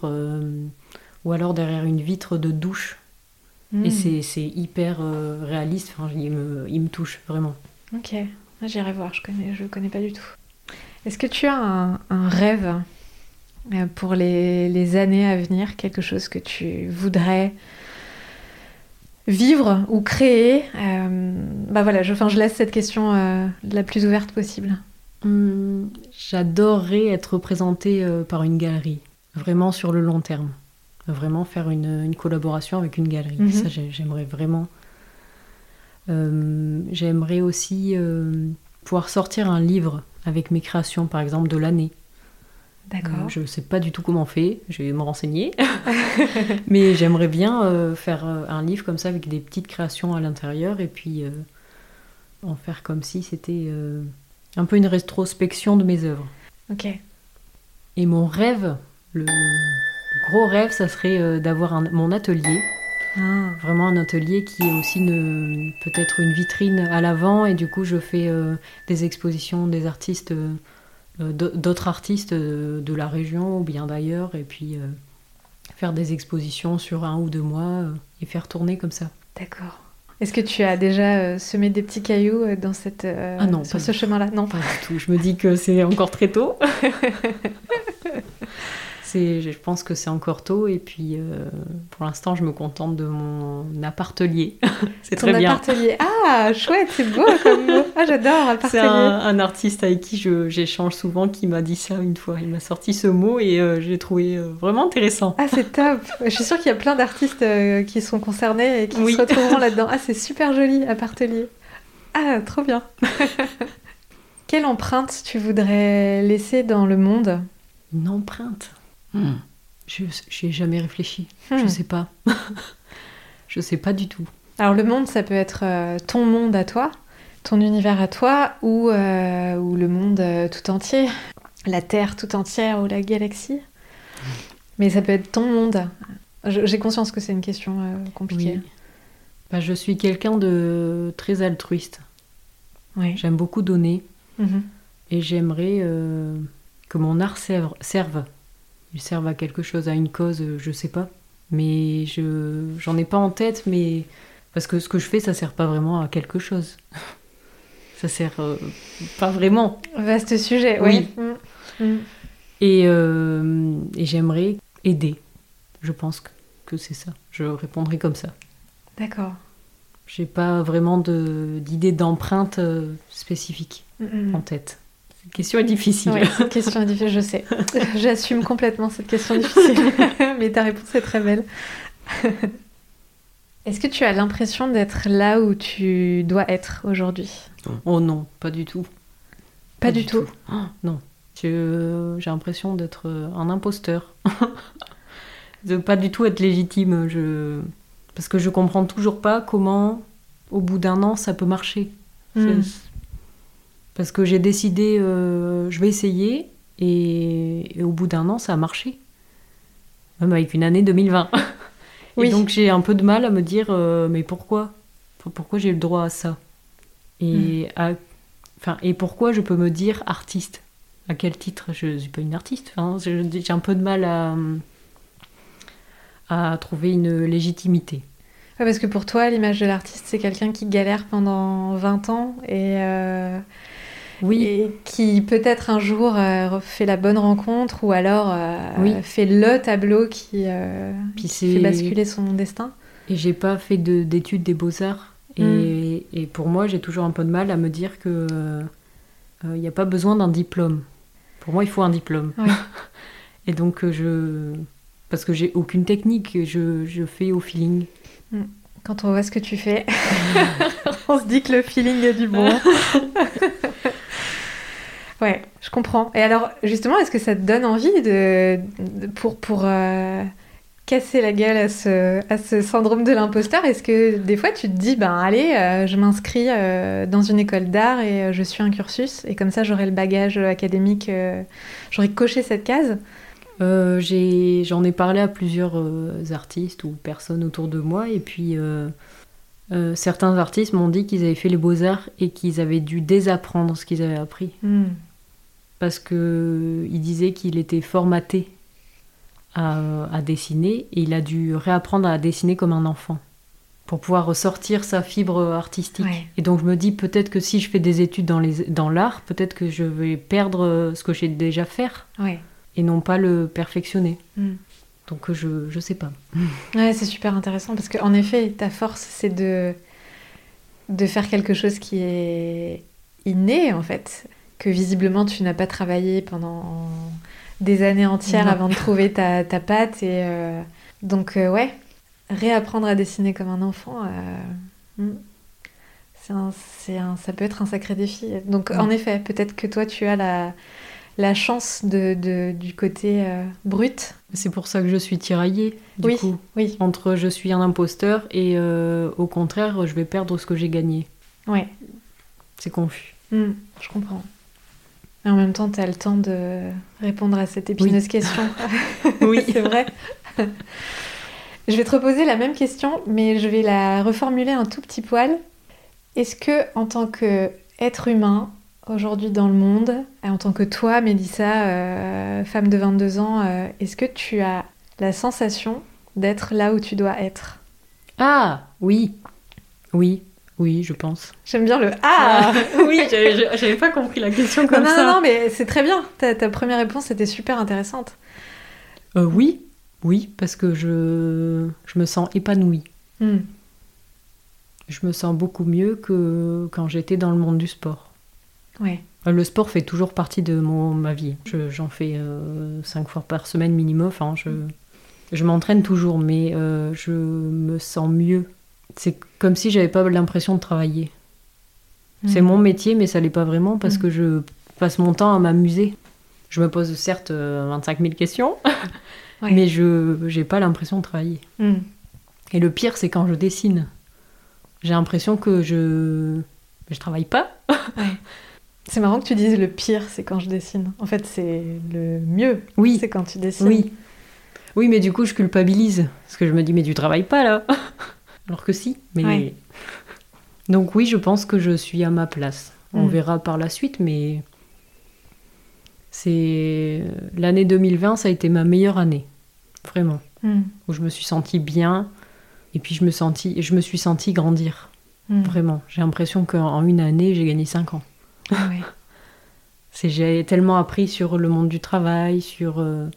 Speaker 2: ou alors derrière une vitre de douche.
Speaker 1: Mm.
Speaker 2: Et c'est, c'est hyper euh, réaliste, enfin, il, me, il me touche vraiment.
Speaker 1: Ok. Ah, J'irai voir, je connais, je connais pas du tout. Est-ce que tu as un, un rêve euh, pour les, les années à venir, quelque chose que tu voudrais vivre ou créer Euh, Bah voilà, je, enfin, je laisse cette question euh, la plus ouverte possible.
Speaker 2: Hum, j'adorerais être représentée par une galerie, vraiment sur le long terme. Vraiment faire une, une collaboration avec une galerie.
Speaker 1: Mhm.
Speaker 2: Ça, j'ai- j'aimerais vraiment. Euh, j'aimerais aussi euh, pouvoir sortir un livre avec mes créations, par exemple, de l'année.
Speaker 1: D'accord.
Speaker 2: Euh, je ne sais pas du tout comment on fait, je vais me renseigner. Mais j'aimerais bien euh, faire un livre comme ça avec des petites créations à l'intérieur et puis en faire comme si c'était un peu une rétrospection de mes œuvres.
Speaker 1: Ok.
Speaker 2: Et mon rêve, le gros rêve, ça serait euh, d'avoir mon atelier.
Speaker 1: Ah.
Speaker 2: Vraiment un atelier qui est aussi peut-être une vitrine à l'avant et du coup je fais euh, des expositions des artistes, euh, d'au- d'autres artistes euh, de la région ou bien d'ailleurs et puis faire des expositions sur un ou deux mois et faire tourner comme ça.
Speaker 1: D'accord. Est-ce que tu as déjà semé des petits cailloux dans cette,
Speaker 2: Ah non,
Speaker 1: sur ce chemin-là? Non.
Speaker 2: Pas du tout, je me dis que c'est encore très tôt. C'est, je pense que c'est encore tôt et puis euh, pour l'instant je me contente de mon appartelier. c'est très bien.
Speaker 1: appartelier. Ah, chouette, c'est beau comme mot. Ah, j'adore,
Speaker 2: C'est
Speaker 1: appartelier.
Speaker 2: un, un artiste avec qui je- j'échange souvent qui m'a dit ça une fois. Il m'a sorti ce mot et euh, j'ai trouvé euh, vraiment intéressant.
Speaker 1: Ah, c'est top. Je suis sûre qu'il y a plein d'artistes qui sont concernés et qui
Speaker 2: Oui.
Speaker 1: se retrouveront là-dedans. Ah, c'est super joli, appartelier. Ah, trop bien. Quelle empreinte tu voudrais laisser dans le monde?
Speaker 2: Une empreinte? Hmm. Je n'y ai jamais réfléchi. Je
Speaker 1: Hmm.
Speaker 2: sais pas. je sais pas du tout.
Speaker 1: Alors le monde, ça peut être euh, ton monde à toi, ton univers à toi, ou, euh, ou le monde euh, tout entier, la Terre tout entière ou la galaxie. Mais ça peut être ton monde. J'ai conscience que c'est une question euh, compliquée.
Speaker 2: Oui. Bah, je suis quelqu'un de très altruiste.
Speaker 1: Oui.
Speaker 2: J'aime beaucoup donner
Speaker 1: Mhm.
Speaker 2: et j'aimerais euh, que mon art serve, serve. Il serve à quelque chose, à une cause, euh, je sais pas. Mais je j'en ai pas en tête, mais parce que ce que je fais, ça sert pas vraiment à quelque chose. ça sert euh, pas vraiment.
Speaker 1: Vaste sujet,
Speaker 2: Oui.
Speaker 1: oui. Mm. Mm.
Speaker 2: Et, euh, et j'aimerais aider. Je pense que, que c'est ça. Je répondrai comme ça.
Speaker 1: D'accord.
Speaker 2: J'ai pas vraiment de- d'idée d'empreinte spécifique
Speaker 1: mm.
Speaker 2: en tête. Cette question est difficile.
Speaker 1: Cette question est difficile, je sais. J'assume complètement cette question difficile. Mais ta réponse est très belle. Est-ce que tu as l'impression d'être là où tu dois être aujourd'hui?
Speaker 2: Oh non, pas du tout.
Speaker 1: Pas, du tout.
Speaker 2: Oh, non. Je- J'ai l'impression d'être un imposteur. de pas du tout être légitime. Je... Parce que je comprends toujours pas comment, au bout d'un an, ça peut marcher.
Speaker 1: Mm.
Speaker 2: Parce que j'ai décidé, euh, je vais essayer, et, et au bout d'un an, ça a marché. Même avec une année 2020.
Speaker 1: Oui.
Speaker 2: Et donc j'ai un peu de mal à me dire, euh, mais pourquoi? Pourquoi j'ai le droit à ça? Et, à- enfin, et pourquoi je peux me dire artiste? À quel titre? Je ne suis pas une artiste. hein. J'ai un peu de mal à, à trouver une légitimité.
Speaker 1: Parce que pour toi, l'image de l'artiste, c'est quelqu'un qui galère pendant 20 ans et, euh,
Speaker 2: Oui,
Speaker 1: et qui peut-être un jour euh, fait la bonne rencontre ou alors euh,
Speaker 2: Oui.
Speaker 1: fait le tableau qui, euh,
Speaker 2: Puis
Speaker 1: qui
Speaker 2: c'est-
Speaker 1: fait basculer son destin.
Speaker 2: Et j'ai pas fait de- d'études des beaux-arts. Et,
Speaker 1: Mm.
Speaker 2: et pour moi, j'ai toujours un peu de mal à me dire que il n'y a pas besoin d'un diplôme. Pour moi, il faut un diplôme. Et donc, euh, je. Parce que j'ai aucune technique, je, je fais au feeling.
Speaker 1: Quand on voit ce que tu fais, on se dit que le feeling est du bon. ouais, je comprends. Et alors, justement, est-ce que ça te donne envie de, de- pour, pour euh, casser la gueule à ce, à ce syndrome de l'imposteur? Est-ce que des fois tu te dis, ben allez, euh, je m'inscris euh, dans une école d'art et je suis un cursus, et comme ça j'aurai le bagage académique, j'aurai coché cette case?
Speaker 2: J'ai- J'en ai, parlé à plusieurs artistes ou personnes autour de moi, et puis euh, certains artistes m'ont dit qu'ils avaient fait les beaux-arts et qu'ils avaient dû désapprendre ce qu'ils avaient appris.
Speaker 1: Hmm.
Speaker 2: Parce que il disait qu'il était formaté à, à dessiner et il a dû réapprendre à dessiner comme un enfant pour pouvoir ressortir sa fibre artistique.
Speaker 1: Ouais.
Speaker 2: Et donc je me dis peut-être que si je fais des études dans les dans l'art, peut-être que je vais perdre ce que j'ai déjà faire
Speaker 1: Ouais.
Speaker 2: et non pas le perfectionner.
Speaker 1: Hmm.
Speaker 2: Donc je je sais pas.
Speaker 1: Ouais, c'est super intéressant parce qu'en effet, ta force, c'est de, de faire quelque chose qui est inné, en fait, que visiblement tu n'as pas travaillé pendant des années entières
Speaker 2: Non.
Speaker 1: avant de trouver ta, ta patte. Et, euh, donc, euh, ouais, réapprendre à dessiner comme un enfant, euh, hmm, un- un- ça peut être un sacré défi. Donc, en effet, peut-être que toi, tu as la, la chance de, de- du côté euh, brut.
Speaker 2: C'est pour ça que je suis tiraillée du
Speaker 1: Oui.
Speaker 2: coup
Speaker 1: Oui,
Speaker 2: entre je suis un imposteur et au contraire je vais perdre ce que j'ai gagné.
Speaker 1: ouais.
Speaker 2: C'est confus.
Speaker 1: Hmm, je comprends. Et en même temps, tu as le temps de répondre à cette épineuse question.
Speaker 2: Oui.
Speaker 1: c'est vrai. je vais te reposer la même question, mais je vais la reformuler un tout petit poil. Est-ce que, en tant qu'être humain, aujourd'hui dans le monde, et en tant que toi, Mélissa, euh, femme de 22 ans, euh, est-ce que tu as la sensation d'être là où tu dois être?
Speaker 2: Ah oui, oui, oui, je pense.
Speaker 1: J'aime bien le Ah
Speaker 2: oui, j'avais pas compris la question comme
Speaker 1: non, non,
Speaker 2: ça.
Speaker 1: non, non, mais c'est très bien. Ta, ta première réponse était super intéressante.
Speaker 2: Euh, oui, oui, parce que je, je me sens épanouie.
Speaker 1: Hmm.
Speaker 2: Je me sens beaucoup mieux que quand j'étais dans le monde du sport.
Speaker 1: Ouais.
Speaker 2: Euh, Le sport fait toujours partie de mon, ma vie. Je- J'en fais euh, cinq fois par semaine minimum. Enfin, je, je m'entraîne toujours, mais euh, je me sens mieux. C'est comme si j'avais pas l'impression de travailler. C'est
Speaker 1: Mm.
Speaker 2: mon métier, mais ça l'est pas vraiment parce
Speaker 1: Mm.
Speaker 2: que je passe mon temps à m'amuser. Je me pose certes euh, 25 000 questions,
Speaker 1: Ouais.
Speaker 2: mais je j'ai pas l'impression de travailler.
Speaker 1: Mm.
Speaker 2: Et le pire, c'est quand je dessine. J'ai l'impression que je je travaille pas.
Speaker 1: C'est marrant que tu dises le pire, c'est quand je dessine. En fait, c'est le mieux.
Speaker 2: Oui.
Speaker 1: C'est quand tu dessines.
Speaker 2: Oui. Oui, mais du coup, je culpabilise. Parce que je me dis, mais tu travailles pas là. Alors que si. Mais...
Speaker 1: Ouais.
Speaker 2: Donc oui, je pense que je suis à ma place. On
Speaker 1: Mm.
Speaker 2: verra par la suite, mais c'est l'année 2020, ça a été ma meilleure année, vraiment,
Speaker 1: Mm.
Speaker 2: où je me suis sentie bien et puis je me sentis, je me suis sentie grandir,
Speaker 1: Mm.
Speaker 2: vraiment. J'ai l'impression qu'en une année, j'ai gagné 5 ans.
Speaker 1: Ah ouais.
Speaker 2: J'ai tellement appris sur le monde du travail, sur euh,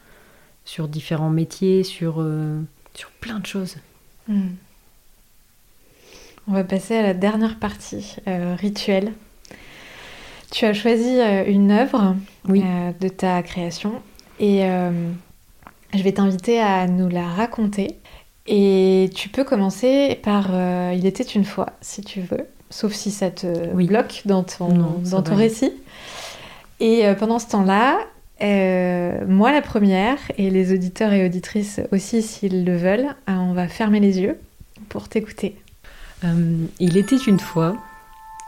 Speaker 2: sur différents métiers, sur euh, sur plein de choses.
Speaker 1: On va passer à la dernière partie, euh, rituel. Tu as choisi euh, une œuvre
Speaker 2: Oui.
Speaker 1: euh, de ta création et euh, je vais t'inviter à nous la raconter. Et tu peux commencer par Il était une fois, si tu veux, sauf si ça te
Speaker 2: Oui.
Speaker 1: bloque dans ton,
Speaker 2: Non,
Speaker 1: dans récit. Et pendant ce temps-là, euh, moi la première, et les auditeurs et auditrices aussi s'ils le veulent, euh, on va fermer les yeux pour t'écouter.
Speaker 2: Euh, il était une fois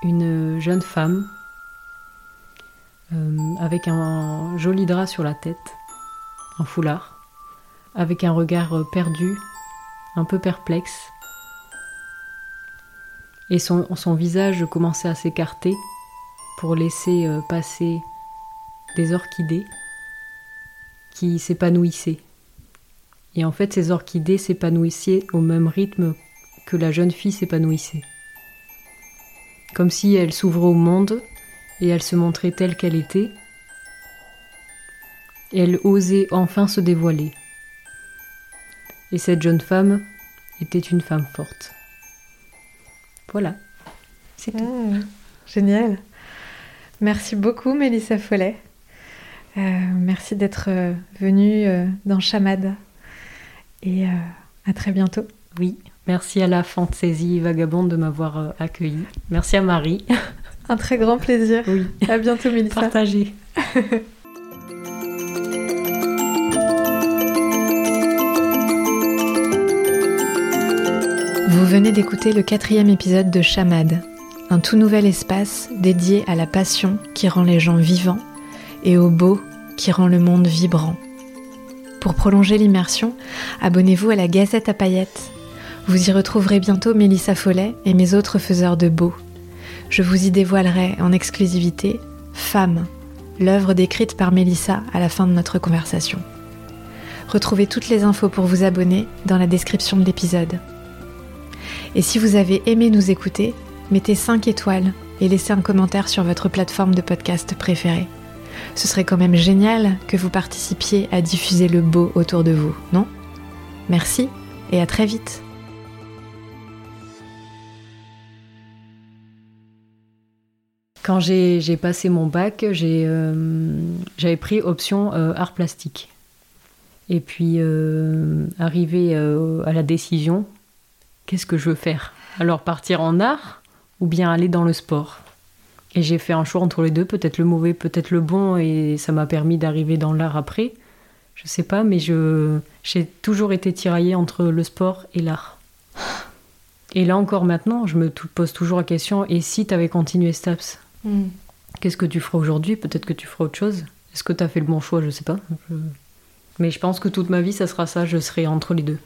Speaker 2: une jeune femme euh, avec un joli drap sur la tête, un foulard, avec un regard euh, perdu, un peu perplexe. Et son, visage commençait à s'écarter pour laisser passer des orchidées qui s'épanouissaient. Et en fait, ces orchidées s'épanouissaient au même rythme que la jeune fille s'épanouissait. Comme si elle s'ouvrait au monde et elle se montrait telle qu'elle était. Et elle osait enfin se dévoiler. Et cette jeune femme était une femme forte. Voilà. C'est tout.
Speaker 1: Mmh, génial. Merci beaucoup, Mélissa Follet. Euh, merci d'être euh, venue euh, dans Chamade. Et euh, à très bientôt.
Speaker 2: Oui. Merci à la fantaisie vagabonde de m'avoir euh, accueillie. Merci à Marie.
Speaker 1: Un très grand plaisir.
Speaker 2: Oui.
Speaker 1: À bientôt, Mélissa.
Speaker 2: Partagez.
Speaker 1: Vous venez d'écouter le quatrième épisode de Chamade, un tout nouvel espace dédié à la passion qui rend les gens vivants et au beau qui rend le monde vibrant. Pour prolonger l'immersion, abonnez-vous à la Gazette à paillettes. Vous y retrouverez bientôt Mélissa Follet et mes autres faiseurs de beau. Je vous y dévoilerai en exclusivité Femme, l'œuvre décrite par Mélissa à la fin de notre conversation. Retrouvez toutes les infos pour vous abonner dans la description de l'épisode. Et si vous avez aimé nous écouter, mettez 5 étoiles et laissez un commentaire sur votre plateforme de podcast préférée. Ce serait quand même génial que vous participiez à diffuser le beau autour de vous, non? Merci et à très vite
Speaker 2: Quand j'ai passé mon bac, euh, j'avais pris option euh, art plastique. Et puis, euh, arrivé à la décision, qu'est-ce que je veux faire? Alors partir en art ou bien aller dans le sport? Et j'ai fait un choix entre les deux, peut-être le mauvais, peut-être le bon, et ça m'a permis d'arriver dans l'art après. Je sais pas, mais j'ai toujours été tiraillée entre le sport et l'art. Et là encore maintenant, je me pose toujours la question, et si tu avais continué STAPS Qu'est-ce que tu feras aujourd'hui? Peut-être que tu feras autre chose. Est-ce que tu as fait le bon choix? Je sais pas. Mais je pense que toute ma vie, ça sera ça. Je serai entre les deux.